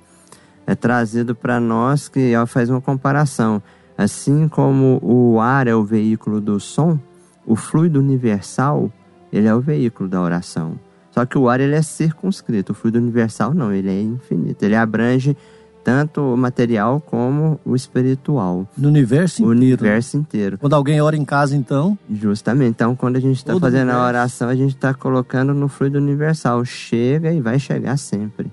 é trazido para nós que ela faz uma comparação. Assim como o ar é o veículo do som, o fluido universal ele é o veículo da oração. Só que o ar ele é circunscrito, o fluido universal não, ele é infinito, ele abrange tanto o material como o espiritual. No universo o inteiro. universo inteiro. Quando alguém ora em casa, então? Justamente. Então, quando a gente está fazendo a oração, a gente está colocando no fluido universal. Chega e vai chegar sempre.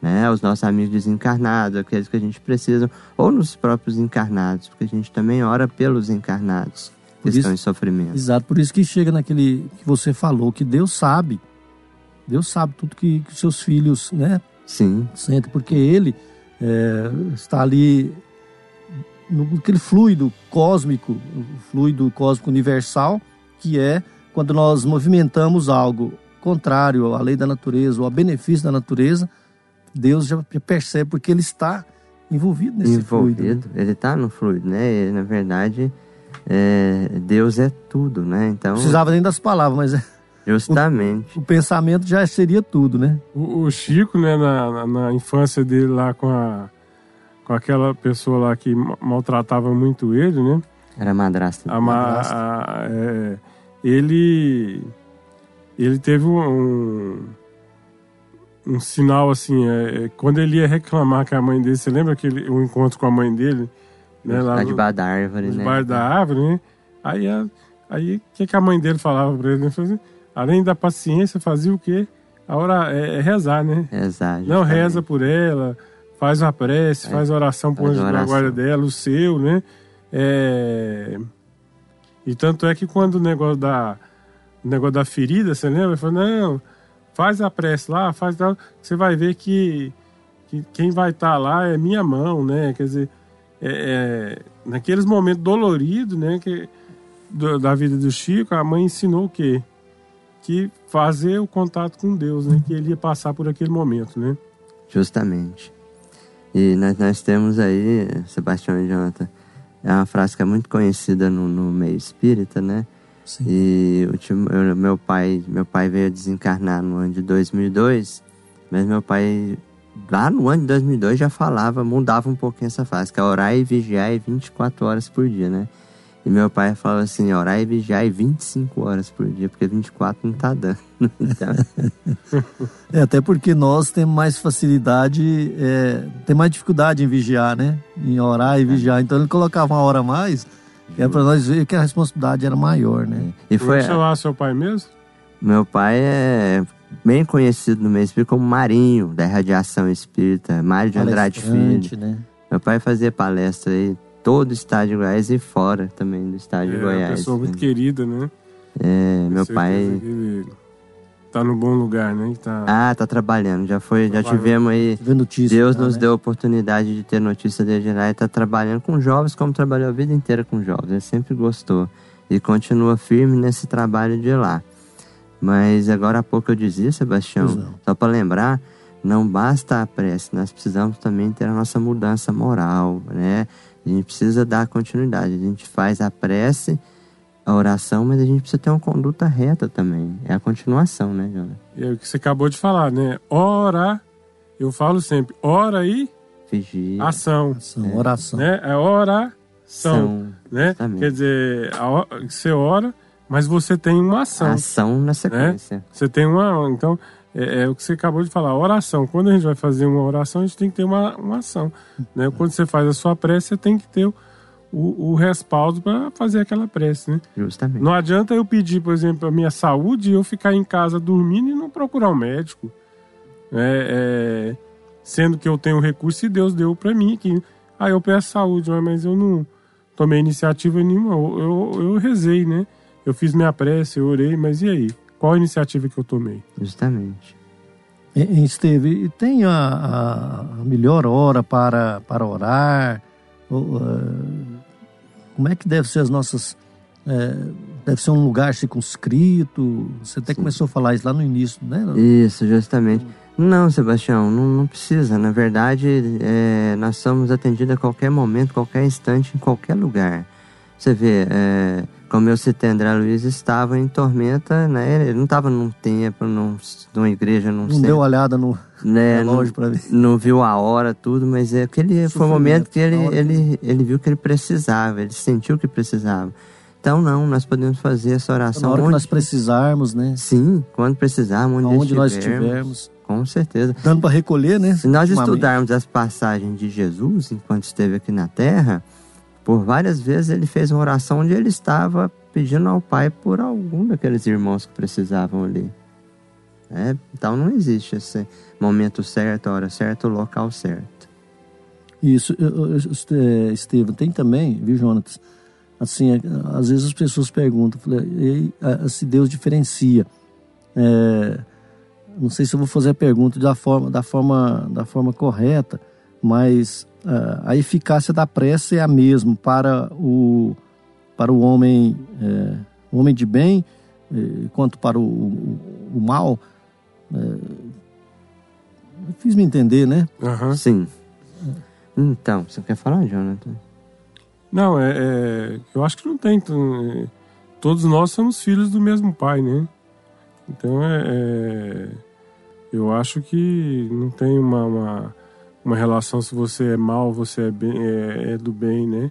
Né? Os nossos amigos desencarnados, aqueles que a gente precisa, ou nos próprios encarnados, porque a gente também ora pelos encarnados que por estão isso, em sofrimento. Exato, por isso que chega naquele que você falou, que Deus sabe. Deus sabe tudo que, que seus filhos, né? Sim. Sentem, porque Ele é, está ali no aquele fluido cósmico, o fluido cósmico universal, que é quando nós movimentamos algo contrário à lei da natureza ou a benefício da natureza, Deus já percebe porque ele está envolvido nesse envolvido, fluido. Ele está no fluido, né? Ele, na verdade, é, Deus é tudo, né? Então precisava nem das palavras, mas é Justamente. O, o, pensamento já seria tudo, né? O, o Chico, né, na, na, na, infância dele lá com a com aquela pessoa lá que maltratava muito ele, né? Era madrasta. A, madrasta. A, é, ele ele teve um, um sinal assim, é, é, quando ele ia reclamar que a mãe dele, você lembra aquele o um encontro com a mãe dele, né, lá debaixo da árvore, né? Debaixo da árvore, né? Aí aí o que, que a mãe dele falava para ele? Ele falou assim, além da paciência, fazia o quê? A hora é, é rezar, né? Rezar. Não reza por ela, faz uma prece, é, faz oração por anjo da guarda dela, o seu, né? É... E tanto é que quando o negócio da, o negócio da ferida, você lembra? Ele falou, não, faz a prece lá, faz lá, você vai ver que, que quem vai estar tá lá é minha mão, né? Quer dizer, é, é, naqueles momentos doloridos, né? Que, do, da vida do Chico, a mãe ensinou o quê? Que fazer o contato com Deus, né? Que ele ia passar por aquele momento, né? Justamente. E nós, nós temos aí, Sebastião e Jonathan, é uma frase que é muito conhecida no, no meio espírita, né? Sim. E o, meu pai, meu pai veio desencarnar no ano de 2002, mas meu pai lá no ano de 2002 já falava, mudava um pouquinho essa frase, que é orar e vigiar 24 horas por dia, né? E meu pai falou assim, orar e vigiar 25 horas por dia, porque 24 não tá dando. Então... é, até porque nós temos mais facilidade, é, tem mais dificuldade em vigiar, né? Em orar e vigiar. Então ele colocava uma hora a mais, que é para nós ver que a responsabilidade era maior, né? E foi chamar seu pai mesmo? Meu pai é bem conhecido no meio espírita como Marinho, da Radiação Espírita, Mário de Andrade Filho. Né? Meu pai fazia palestra aí todo o estado de Goiás e fora também do estado é, de Goiás. Uma pessoa muito querida, né? É, meu pai. Tá no bom lugar, né? Tá... Ah, tá trabalhando. Já foi, já tivemos aí. Notícia, Deus tá, nos né? deu a oportunidade de ter notícia dele lá e tá trabalhando com jovens, como trabalhou a vida inteira com jovens. Ele sempre gostou. E continua firme nesse trabalho de lá. Mas agora há pouco eu dizia, Sebastião, só para lembrar, não basta a prece, nós precisamos também ter a nossa mudança moral, né? A gente precisa dar continuidade. A gente faz a prece, a oração, mas a gente precisa ter uma conduta reta também. É a continuação, né, Jonas? É o que você acabou de falar, né? Ora, eu falo sempre, ora e Vigia. ação. ação é. Oração. Né? É oração. São, né? Quer dizer, a, você ora, mas você tem uma ação. Ação na sequência. Né? Você tem uma. Então, é, é, o que você acabou de falar, oração. Quando a gente vai fazer uma oração, a gente tem que ter uma, uma ação. Né? Quando você faz a sua prece, você tem que ter o, o, o respaldo para fazer aquela prece. Né? Justamente. Não adianta eu pedir, por exemplo, a minha saúde e eu ficar em casa dormindo e não procurar um médico. É, é, sendo que eu tenho recurso e Deus deu para mim. Que, ah, eu peço saúde, mas eu não tomei iniciativa nenhuma. Eu, eu, eu rezei, né? Eu fiz minha prece, eu orei, mas e aí? Qual a iniciativa que eu tomei? Justamente. E, Esteve, tem a, a, melhor hora para, para orar? Ou, uh, como é que deve ser as nossas. Uh, deve ser um lugar circunscrito? Você até Sim. começou a falar isso lá no início, né? Isso, justamente. Não, Sebastião, não, não precisa. Na verdade, é, nós somos atendidos a qualquer momento, qualquer instante, em qualquer lugar. Você vê, é, como eu citei, André Luiz estava em tormenta, né? Ele não estava num templo, num, numa igreja, num Não centro, deu olhada no né? ver. Não viu a hora, tudo, mas é aquele foi o momento que ele, ele, ele viu que ele precisava, ele sentiu que precisava. Então, não, nós podemos fazer essa oração. Na hora onde... que nós precisarmos, né? Sim, quando precisarmos, onde, onde nós estivermos. Com certeza. Dando para recolher, né? Se nós estudarmos as passagens de Jesus enquanto esteve aqui na Terra, por várias vezes ele fez uma oração onde ele estava pedindo ao Pai por algum daqueles irmãos que precisavam ali. É, então não existe esse momento certo, hora certa, local certo. Isso, Estevam, tem também, viu, Jonatas? Assim, às vezes as pessoas perguntam, se Deus diferencia. É, não sei se eu vou fazer a pergunta da forma, da forma, da forma correta, mas a eficácia da prece é a mesma para o, para o homem, é, o homem de bem, é, quanto para o, o, o mal. É, fiz me entender, né? Uhum. Sim. Então, você quer falar, Jonathan? Não, é, é, eu acho que não tem. É, todos nós somos filhos do mesmo pai, né? Então é, é eu acho que não tem uma, uma, uma, relação se você é mal, você é, bem, é, é do bem, né?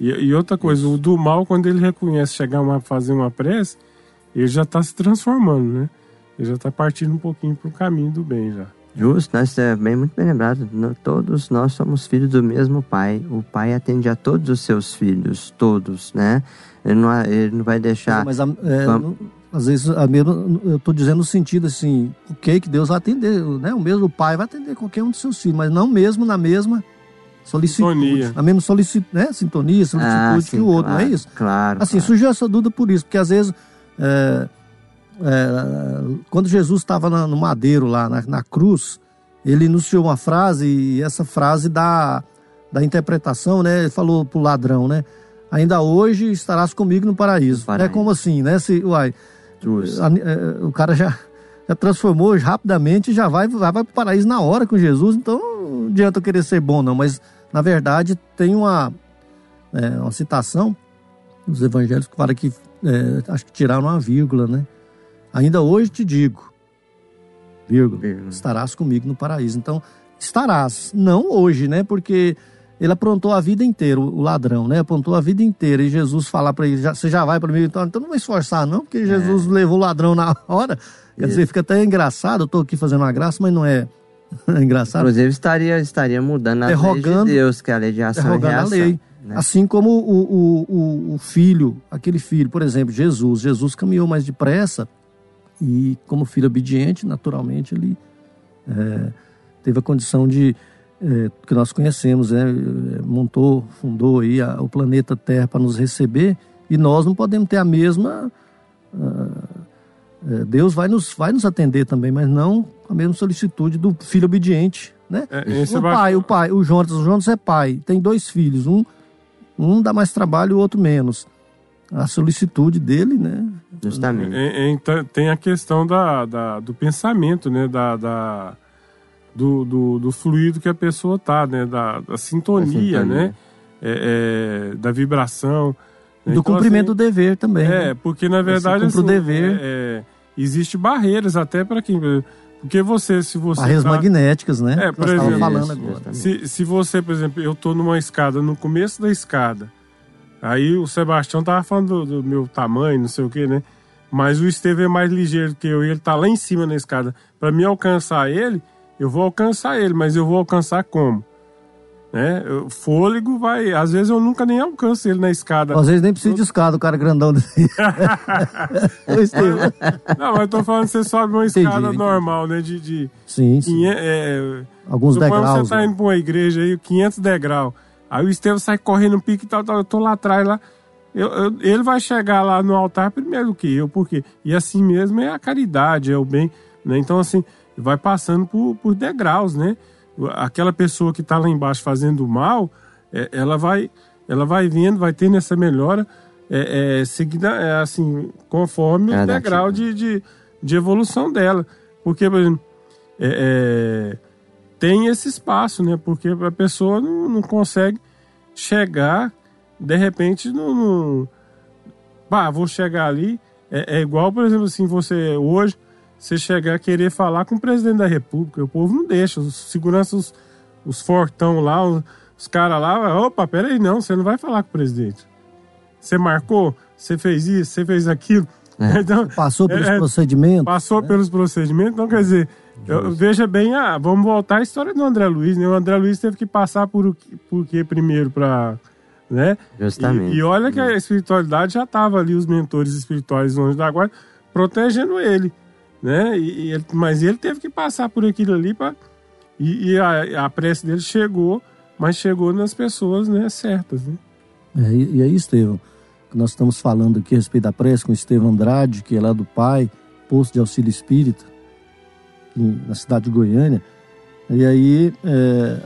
E, e, outra coisa, Isso. o do mal, quando ele reconhece chegar a fazer uma prece, ele já está se transformando, né? Ele já está partindo um pouquinho para o caminho do bem já. Justo, nós é bem muito bem lembrado. Todos nós somos filhos do mesmo pai. O pai atende a todos os seus filhos, todos, né? Ele não, ele não vai deixar. Mas, é, não, às vezes, a mesma, eu estou dizendo no sentido assim, o que que Deus vai atender, né? O mesmo pai vai atender qualquer um dos seus filhos, mas não mesmo na mesma solicitude, sintonia. na mesma solicitude, né? Sintonia, solicitude ah, que o outro, claro, não é isso? Claro. Assim, claro. surgiu essa dúvida por isso, porque às vezes é, é, quando Jesus estava no madeiro lá, na, na, cruz, ele anunciou uma frase e essa frase dá, da interpretação, né? Ele falou pro ladrão, né? Ainda hoje estarás comigo no paraíso. paraíso. É como assim, né? Se, uai, a, é, o cara já, já transformou rapidamente e já vai, vai, vai pro paraíso na hora com Jesus, então não adianta eu querer ser bom, não. Mas, na verdade, tem uma, é, uma citação dos evangelhos que fala que é, acho que tiraram uma vírgula, né? Ainda hoje te digo, vírgula, estarás comigo no paraíso. Então, estarás, não hoje, né? Porque ele aprontou a vida inteira, o ladrão, né? Aprontou a vida inteira. E Jesus falar para ele, você já vai para mim, então, então não vai esforçar, não, porque Jesus é. levou o ladrão na hora. Quer dizer, fica até engraçado, eu tô aqui fazendo uma graça, mas não é, engraçado. Inclusive, estaria, estaria mudando a lei de Deus, que é a lei de ação e reação. A lei. Né? Assim como o, o, o, o filho, aquele filho, por exemplo, Jesus. Jesus caminhou mais depressa e como filho obediente, naturalmente, ele é, teve a condição de é, que nós conhecemos, né? montou, fundou aí a, o planeta Terra para nos receber e nós não podemos ter a mesma uh, Deus vai nos vai nos atender também, mas não a mesma solicitude do filho obediente, né? É, o pai, o pai, o Jonas, o Jonas é pai, tem dois filhos, um um dá mais trabalho, o outro menos. A solicitude dele, né? Justamente. É, é, então, tem a questão da, da, do pensamento, né? Da, da do, do, do, fluido que a pessoa tá, né? Da, da sintonia, sintonia. né? É, é, da vibração. Do então, cumprimento assim, do dever também. É, né? porque na verdade. Assim, o dever. É, é, existe barreiras até para quem. Porque você, se você. Barreiras tá... magnéticas, né? É, por exemplo. falando agora. Se, se você, por exemplo, eu tô numa escada, no começo da escada Aí o Sebastião tava falando do, do meu tamanho, não sei o que, né? Mas o Esteve é mais ligeiro que eu e ele tá lá em cima na escada. Para mim alcançar ele, eu vou alcançar ele, mas eu vou alcançar como? Né? O fôlego vai. Às vezes eu nunca nem alcanço ele na escada. Às vezes nem precisa de escada, o cara grandão desse. não, mas eu tô falando que você sobe uma escada entendi, normal, entendi. né? De, de sim, sim. É, Alguns degraus. Você tá né? indo pra uma igreja aí, 500 degraus. Aí o Estevam sai correndo no pique e tal, tal, eu tô lá atrás lá. Eu, eu, ele vai chegar lá no altar primeiro que eu, porque e assim mesmo é a caridade, é o bem, né? Então assim, vai passando por, por degraus, né? Aquela pessoa que está lá embaixo fazendo mal, é, ela vai ela vai vendo, vai tendo essa melhora é, é, seguida, é, assim, conforme é o degrau de, de, de, evolução dela. Porque, por exemplo, é, é tem esse espaço, né? Porque a pessoa não, não consegue chegar, de repente, no, no. Bah, vou chegar ali. É, é, igual, por exemplo, assim, você hoje, você chegar a querer falar com o presidente da República, o povo não deixa, os seguranças, os, os fortão lá, os, os caras lá, opa, peraí, não, você não vai falar com o presidente. Você marcou, você fez isso, você fez aquilo. É. Então, passou pelos é, é procedimentos. Passou né? pelos procedimentos, então quer dizer, eu, veja bem, ah, vamos voltar à história do André Luiz, né? O André Luiz teve que passar por, por quê primeiro para né? Justamente. E, e, olha que a espiritualidade já estava ali, os mentores espirituais Anjo da Guarda, protegendo ele, né? E, e ele, mas ele teve que passar por aquilo ali para e, e, a, a prece dele chegou, mas chegou nas pessoas né, certas, né? É, e, aí, Estevão, nós estamos falando aqui a respeito da prece com o Estevão Andrade, que é lá do Pai, posto de auxílio espírita, na cidade de Goiânia. E aí, é,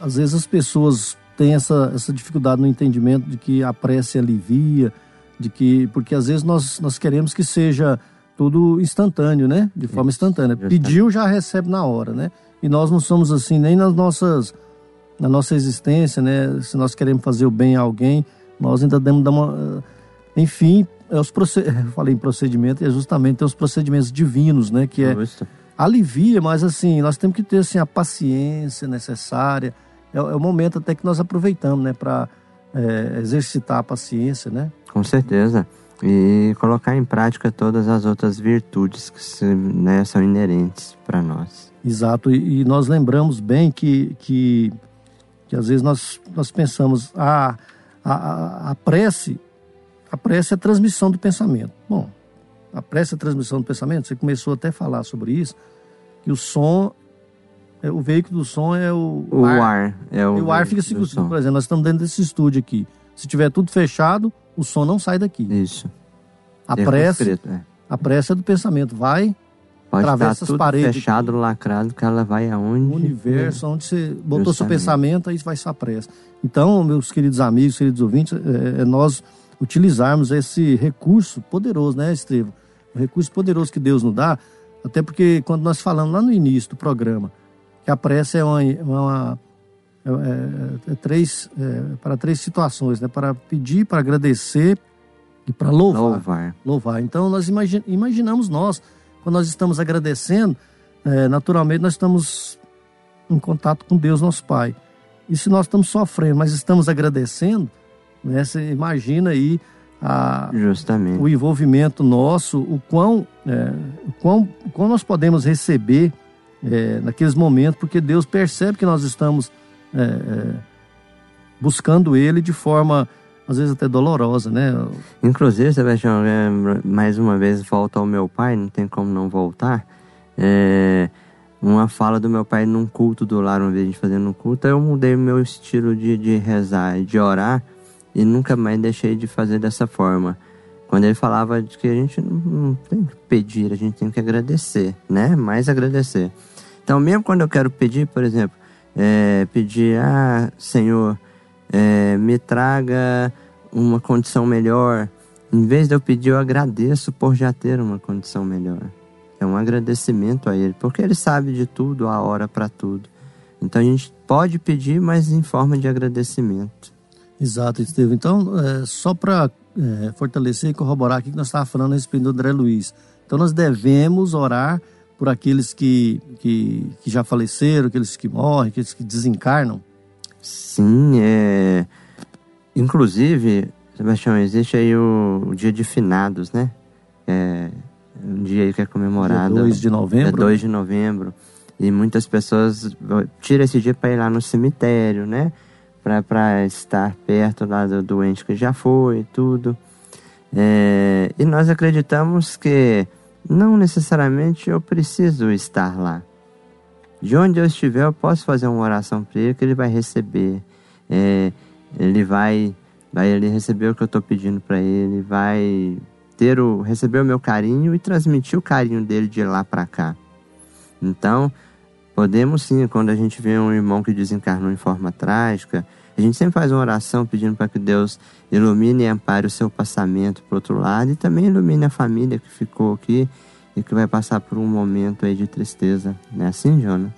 às vezes as pessoas têm essa, essa dificuldade no entendimento de que a prece alivia, de que porque às vezes nós, nós queremos que seja tudo instantâneo, né? De forma instantânea. Pediu, já recebe na hora, né? E nós não somos assim nem nas nossas na nossa existência, né? Se nós queremos fazer o bem a alguém, nós ainda damos uma enfim, é os proced... falei em procedimento, é justamente os procedimentos divinos, né, que é alivia, mas assim, nós temos que ter assim, a paciência necessária. É, é o momento até que nós aproveitamos, né, para é, exercitar a paciência, né? Com certeza. E colocar em prática todas as outras virtudes que né, são inerentes para nós. Exato, e, nós lembramos bem que, que, que às vezes nós, nós pensamos, ah, a, a, a prece, a prece é a transmissão do pensamento. Bom, a prece é a transmissão do pensamento, você começou até a falar sobre isso, que o som, é, o veículo do som é o, o ar. ar. É o, e o ar fica seguro. Por exemplo, nós estamos dentro desse estúdio aqui. Se tiver tudo fechado, o som não sai daqui. Isso. A prece, é. A prece é do pensamento. Vai, Pode atravessa as paredes. fechado, lacrado, que ela vai aonde? O universo, onde você botou seu Justamente. pensamento, aí vai sua prece. Então, meus queridos amigos, queridos ouvintes, é, é nós utilizarmos esse recurso poderoso, né, Estevam? O recurso poderoso que Deus nos dá, até porque quando nós falamos lá no início do programa, que a prece é uma, uma- é- é- é três, é, para três situações, né? Para pedir, para agradecer e para louvar Louvar. louvar. Então nós imagi- imaginamos nós, quando nós estamos agradecendo, naturalmente nós estamos em contato com Deus, nosso Pai. E se nós estamos sofrendo, mas estamos agradecendo, né, você imagina aí a, o envolvimento nosso, o quão, eh, o quão, o quão nós podemos receber eh, naqueles momentos, porque Deus percebe que nós estamos eh, eh, buscando Ele de forma, às vezes até dolorosa, né? Inclusive, Sebastião, é, mais uma vez volta ao meu pai, não tem como não voltar. É, uma fala do meu pai num culto do lar, uma vez a gente fazendo um culto, eu mudei meu estilo de, de rezar de orar e nunca mais deixei de fazer dessa forma. Quando ele falava de que a gente não tem que pedir, a gente tem que agradecer, né? Mais agradecer. Então, mesmo quando eu quero pedir, por exemplo, é, pedir, ah, Senhor, é, me traga uma condição melhor. Em vez de eu pedir, eu agradeço por já ter uma condição melhor. É um agradecimento a Ele, porque Ele sabe de tudo, a hora para tudo. Então a gente pode pedir, mas em forma de agradecimento. Exato, Estevam. Então, é, só para fortalecer e corroborar aqui que nós estávamos falando a respeito do André Luiz. Então, nós devemos orar por aqueles que, que, que já faleceram, aqueles que morrem, aqueles que desencarnam. Sim, é. Inclusive, Sebastião, existe aí o, o dia de finados, né? É um dia aí que é comemorado. Dia 2 de novembro. É 2 de novembro. E muitas pessoas tiram esse dia para ir lá no cemitério, né? Para estar perto lá do doente que já foi e tudo. É, e nós acreditamos que não necessariamente eu preciso estar lá. De onde eu estiver, eu posso fazer uma oração para ele que ele vai receber. É, ele vai, vai ele receber o que eu estou pedindo para ele, vai ter o receber o meu carinho e transmitir o carinho dele de lá para cá. Então, podemos sim, quando a gente vê um irmão que desencarnou em forma trágica, a gente sempre faz uma oração pedindo para que Deus ilumine e ampare o seu passamento para outro lado e também ilumine a família que ficou aqui e que vai passar por um momento aí de tristeza. Não é assim, Jonathan?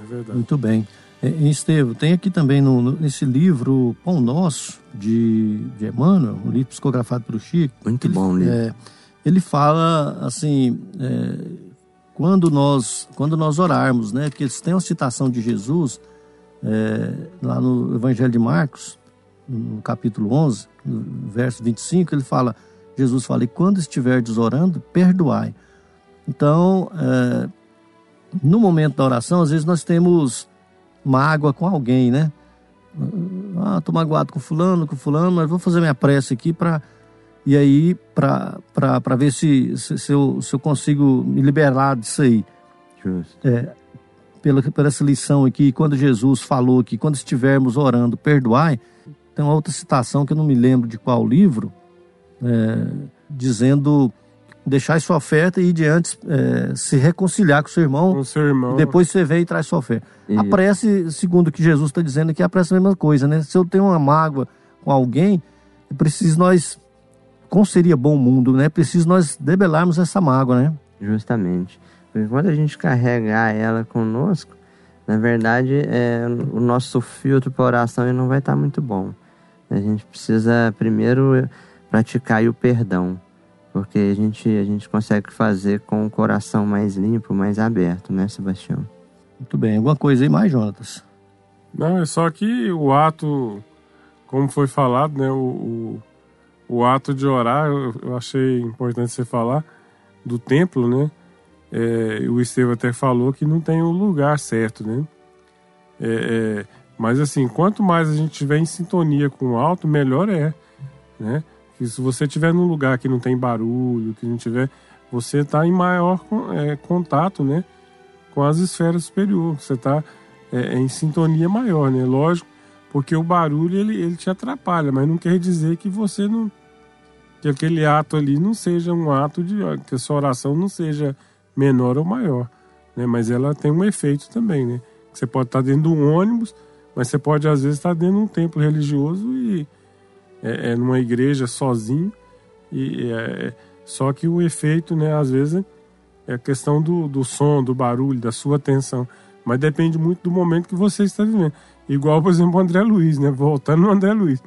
É verdade. Muito bem. E, Estevam, tem aqui também no, no- nesse livro Pão Nosso, de, de Emmanuel, um livro psicografado pelo Chico. Muito ele, bom o livro. é, ele fala assim, é, quando nós quando nós orarmos, né? Porque eles têm uma citação de Jesus é, lá no Evangelho de Marcos, no capítulo 11, no verso 25, ele fala, Jesus fala, e quando estiverdes orando, perdoai. Então, é, no momento da oração, às vezes nós temos mágoa com alguém, né? Ah, tô magoado com fulano, com fulano, mas vou fazer minha prece aqui para e aí para ver se, se, se, eu, se eu consigo me liberar disso aí. Justo. É, pela, pela essa lição aqui, quando Jesus falou que quando estivermos orando, perdoai, tem uma outra citação que eu não me lembro de qual livro, é, dizendo deixar sua oferta e ir diante é, se reconciliar com seu irmão, Com seu irmão. depois você vem e traz sua oferta. A Isso. prece, segundo o que Jesus está dizendo aqui, a prece é a mesma coisa, né? Se eu tenho uma mágoa com alguém, é preciso nós, como seria bom o mundo, né? É preciso nós debelarmos essa mágoa, né? Justamente. Porque quando a gente carregar ela conosco, na verdade, é, o nosso filtro para oração não vai estar muito bom. A gente precisa primeiro praticar aí o perdão, porque a gente, a gente consegue fazer com o coração mais limpo, mais aberto, né, Sebastião? Muito bem. Alguma coisa aí mais, Jonatas? Não, é só que o ato, como foi falado, né? O, o, o ato de orar, eu, eu achei importante você falar, do templo, né? É, o Estevão até falou que não tem o lugar certo, né? É, é, mas assim, quanto mais a gente tiver em sintonia com o alto, melhor é, né? Que se você tiver num lugar que não tem barulho, que não tiver, você está em maior é, contato, né? Com as esferas superiores. Você está é, em sintonia maior, né? Lógico, porque o barulho ele, ele te atrapalha, mas não quer dizer que você não que aquele ato ali não seja um ato de que a sua oração não seja menor ou maior, né? Mas ela tem um efeito também, né? Você pode estar dentro de um ônibus, mas você pode às vezes estar dentro de um templo religioso e é, é numa igreja sozinho e é, só que o efeito, né? Às vezes é a questão do, do som, do barulho, da sua atenção, mas depende muito do momento que você está vivendo. Igual, por exemplo, o André Luiz, né? Voltando no André Luiz.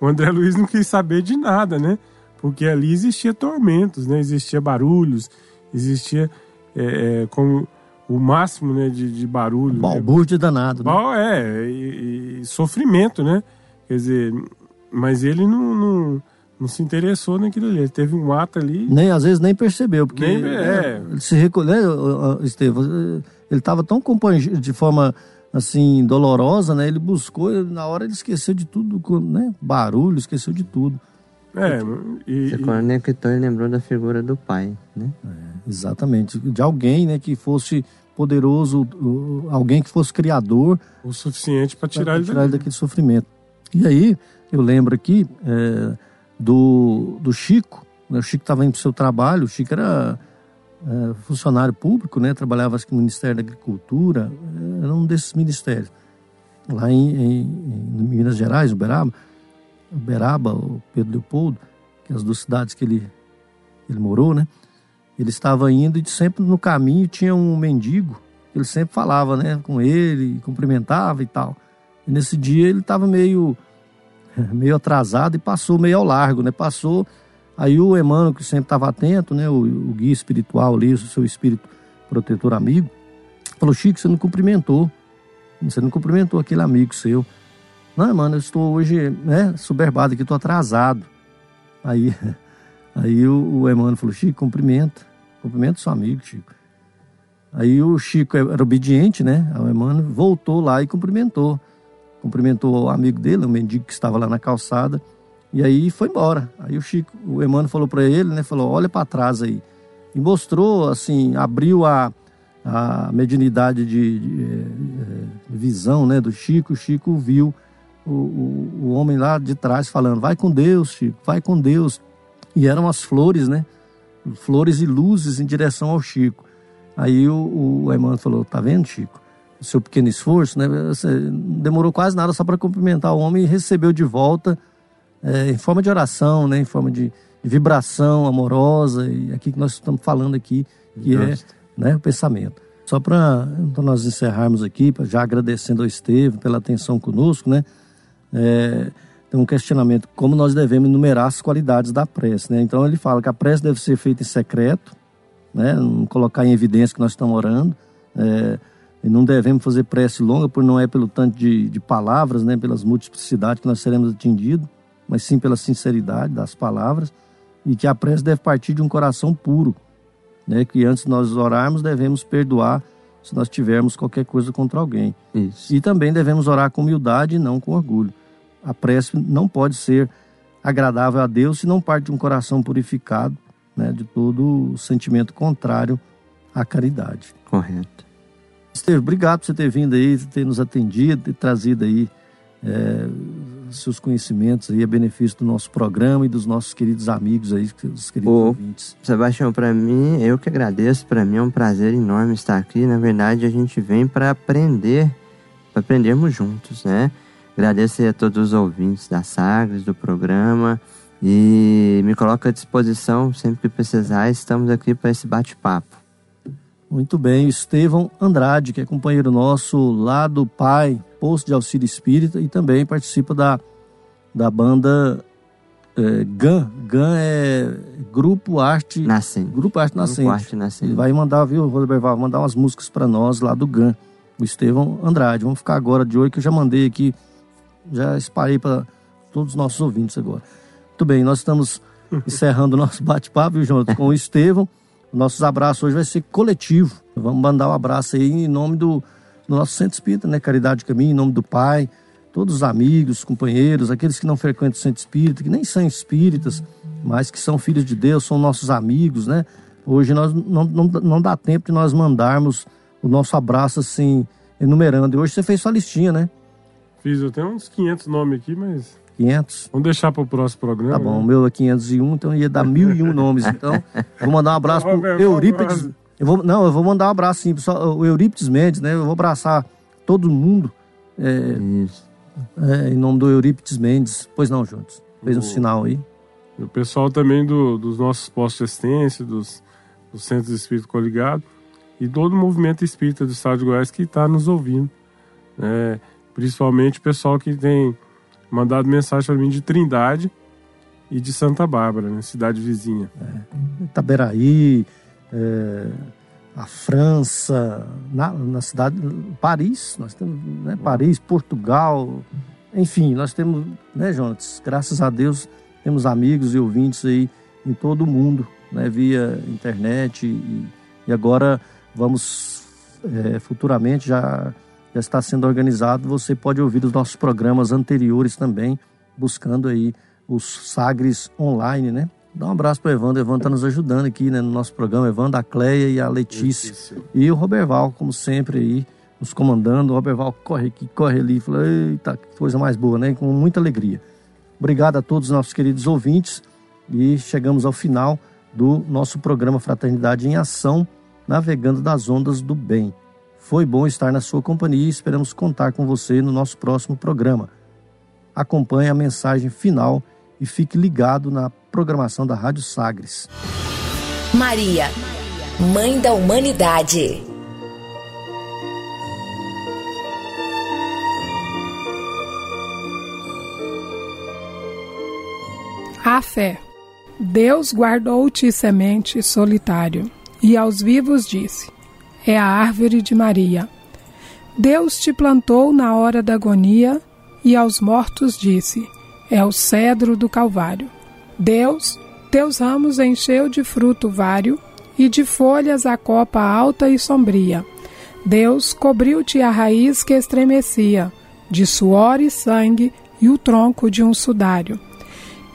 O André Luiz não quis saber de nada, né? Porque ali existia tormentos, né? Existia barulhos, existia é, é, como o máximo né, de, de barulho. Balbúrdio né? danado. Né? É, e, e, sofrimento, né? Quer dizer, mas ele não, não, não, se interessou naquilo ali. Ele teve um ato ali. Nem, às vezes nem percebeu, porque nem, é. ele se recolheu, né, Estevam, ele estava tão companheiro de forma assim, dolorosa, né? Ele buscou, na hora ele esqueceu de tudo, né? Barulho, esqueceu de tudo. É, e, Você conectou e lembrou da figura do pai, né? É, exatamente, de alguém, né, que fosse poderoso, alguém que fosse criador. O suficiente para tirar, ele, tirar ele daquele sofrimento. E aí, eu lembro aqui é, do, do Chico, né? o Chico estava indo para o seu trabalho, o Chico era é, funcionário público, né? Trabalhava acho que no Ministério da Agricultura, era um desses ministérios. Lá em, em, em Minas Gerais, Uberaba, Uberaba, o Pedro Leopoldo, que é as duas cidades que ele, ele morou, né? Ele estava indo e sempre no caminho tinha um mendigo, ele sempre falava, né, com ele, cumprimentava e tal. E nesse dia ele estava meio meio atrasado e passou meio ao largo, né? Passou Aí o Emmanuel, que sempre estava atento, né, o, o, guia espiritual ali, o seu espírito protetor amigo, falou: Chico, você não cumprimentou. Você não cumprimentou aquele amigo seu. Não, mano, eu estou hoje, né, soberbado aqui, estou atrasado. Aí, aí o, o Emmanuel falou: Chico, cumprimenta. Cumprimenta seu amigo, Chico. Aí o Chico era obediente, né? O Emmanuel voltou lá e cumprimentou. Cumprimentou o amigo dele, o mendigo que estava lá na calçada. E aí foi embora. Aí o Chico, o Emmanuel falou para ele, né? Falou, olha para trás aí. E mostrou, assim, abriu a, a mediunidade de, de, de, eh, visão, né? Do Chico. O Chico viu o, o, o, homem lá de trás falando, vai com Deus, Chico, vai com Deus. E eram as flores, né? Flores e luzes em direção ao Chico. Aí o, o Emmanuel falou, tá vendo, Chico? O seu pequeno esforço, né? Demorou quase nada só para cumprimentar o homem e recebeu de volta é, em forma de oração, né, em forma de, de, vibração amorosa, e aqui que nós estamos falando aqui, que é né, o pensamento. Só para então nós encerrarmos aqui, já agradecendo ao Estevam pela atenção conosco, né? É, tem um questionamento, como nós devemos enumerar as qualidades da prece, né? Então ele fala que a prece deve ser feita em secreto, né? Não colocar em evidência que nós estamos orando, é, não devemos fazer prece longa, por não é pelo tanto de, de palavras, né? Pelas multiplicidades que nós seremos atingidos, mas sim pela sinceridade das palavras, e que a prece deve partir de um coração puro, né? que antes de nós orarmos devemos perdoar se nós tivermos qualquer coisa contra alguém. Isso. E também devemos orar com humildade e não com orgulho. A prece não pode ser agradável a Deus se não parte de um coração purificado né, de todo sentimento contrário à caridade. Correto. Estevam, obrigado por você ter vindo aí, ter nos atendido, ter trazido aí é, seus conhecimentos aí a benefício do nosso programa e dos nossos queridos amigos aí, dos queridos Ô, ouvintes. Sebastião, para mim, eu que agradeço, para mim é um prazer enorme estar aqui. Na verdade, a gente vem para aprender, para aprendermos juntos, né? Agradecer a todos os ouvintes da Sagres, do programa e me coloco à disposição sempre que precisar. Estamos aqui para esse bate-papo. Muito bem, Estevão Andrade, que é companheiro nosso lá do Pai, Posto de Auxílio Espírita, e também participa da, da banda é, GAN. GAN é Grupo Arte Nascente. Grupo Arte Nascente. Grupo Arte Nascente. Ele vai mandar, viu, Roberto vai mandar umas músicas para nós lá do GAN, o Estevão Andrade. Vamos ficar agora de olho, que eu já mandei aqui, já espalhei para todos os nossos ouvintes agora. Muito bem, nós estamos encerrando o nosso bate-papo, Jonathan, com o Estevão. Nossos abraços hoje vai ser coletivo. Vamos mandar um abraço aí em nome do, do nosso Centro Espírita, né? Caridade Caminho, em nome do Pai, todos os amigos, companheiros, aqueles que não frequentam o Centro Espírita, que nem são espíritas, mas que são filhos de Deus, são nossos amigos, né? Hoje nós não, não, não dá tempo de nós mandarmos o nosso abraço assim, enumerando. E hoje você fez sua listinha, né? Fiz, eu tenho uns 500 nomes aqui, mas 500. Vamos deixar para o próximo programa. Tá bom, né? o meu é 501, então ia dar mil e um nomes. Então, vou mandar um abraço pro Roberto, Eurípides. Eu vou, não, eu vou mandar um abraço sim, pessoal, o Eurípides Mendes, né? Eu vou abraçar todo mundo é, Isso. é, em nome do Eurípides Mendes. Pois não, juntos. Fez um O- sinal aí. O pessoal também do- dos nossos postos de assistência, dos, dos centros de espírito coligado e todo o movimento espírita do estado de Goiás que está nos ouvindo. né? Principalmente o pessoal que tem mandado mensagem para mim de Trindade e de Santa Bárbara, né? cidade vizinha. Itaberaí, é, a França, na, na cidade, Paris, nós temos, né, Paris, Portugal, enfim, nós temos, né, Jonas, graças a Deus, temos amigos e ouvintes aí em todo o mundo, né, via internet e, e agora vamos, é, futuramente, já, já está sendo organizado, você pode ouvir os nossos programas anteriores também, buscando aí os Sagres online, né? Dá um abraço para o Evandro. O Evandro está nos ajudando aqui né, no nosso programa. Evandro, a Cleia e a Letícia. Letícia. E o Roberval, como sempre, aí, nos comandando. O Roberval corre aqui, corre ali. Fala, eita, que coisa mais boa, né? Com muita alegria. Obrigado a todos os nossos queridos ouvintes. E chegamos ao final do nosso programa Fraternidade em Ação, navegando das ondas do bem. Foi bom estar na sua companhia e esperamos contar com você no nosso próximo programa. Acompanhe a mensagem final e fique ligado na programação da Rádio Sagres. Maria, Mãe da Humanidade. A fé. Deus guardou-te semente solitário, e aos vivos disse: É a árvore de Maria. Deus te plantou na hora da agonia, e aos mortos disse: É o cedro do Calvário. Deus, teus ramos encheu de fruto vário, e de folhas a copa alta e sombria. Deus cobriu-te a raiz que estremecia, de suor e sangue, e o tronco de um sudário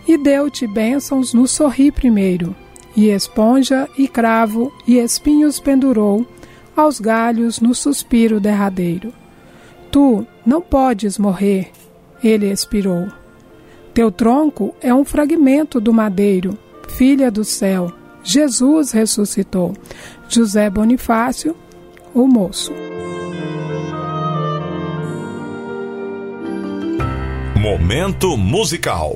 e deu-te bênçãos no sorri primeiro, e esponja e cravo e espinhos pendurou aos galhos no suspiro derradeiro. Tu não podes morrer, ele expirou. Teu tronco é um fragmento do madeiro, filha do céu. Jesus ressuscitou. José Bonifácio, o moço. Momento musical.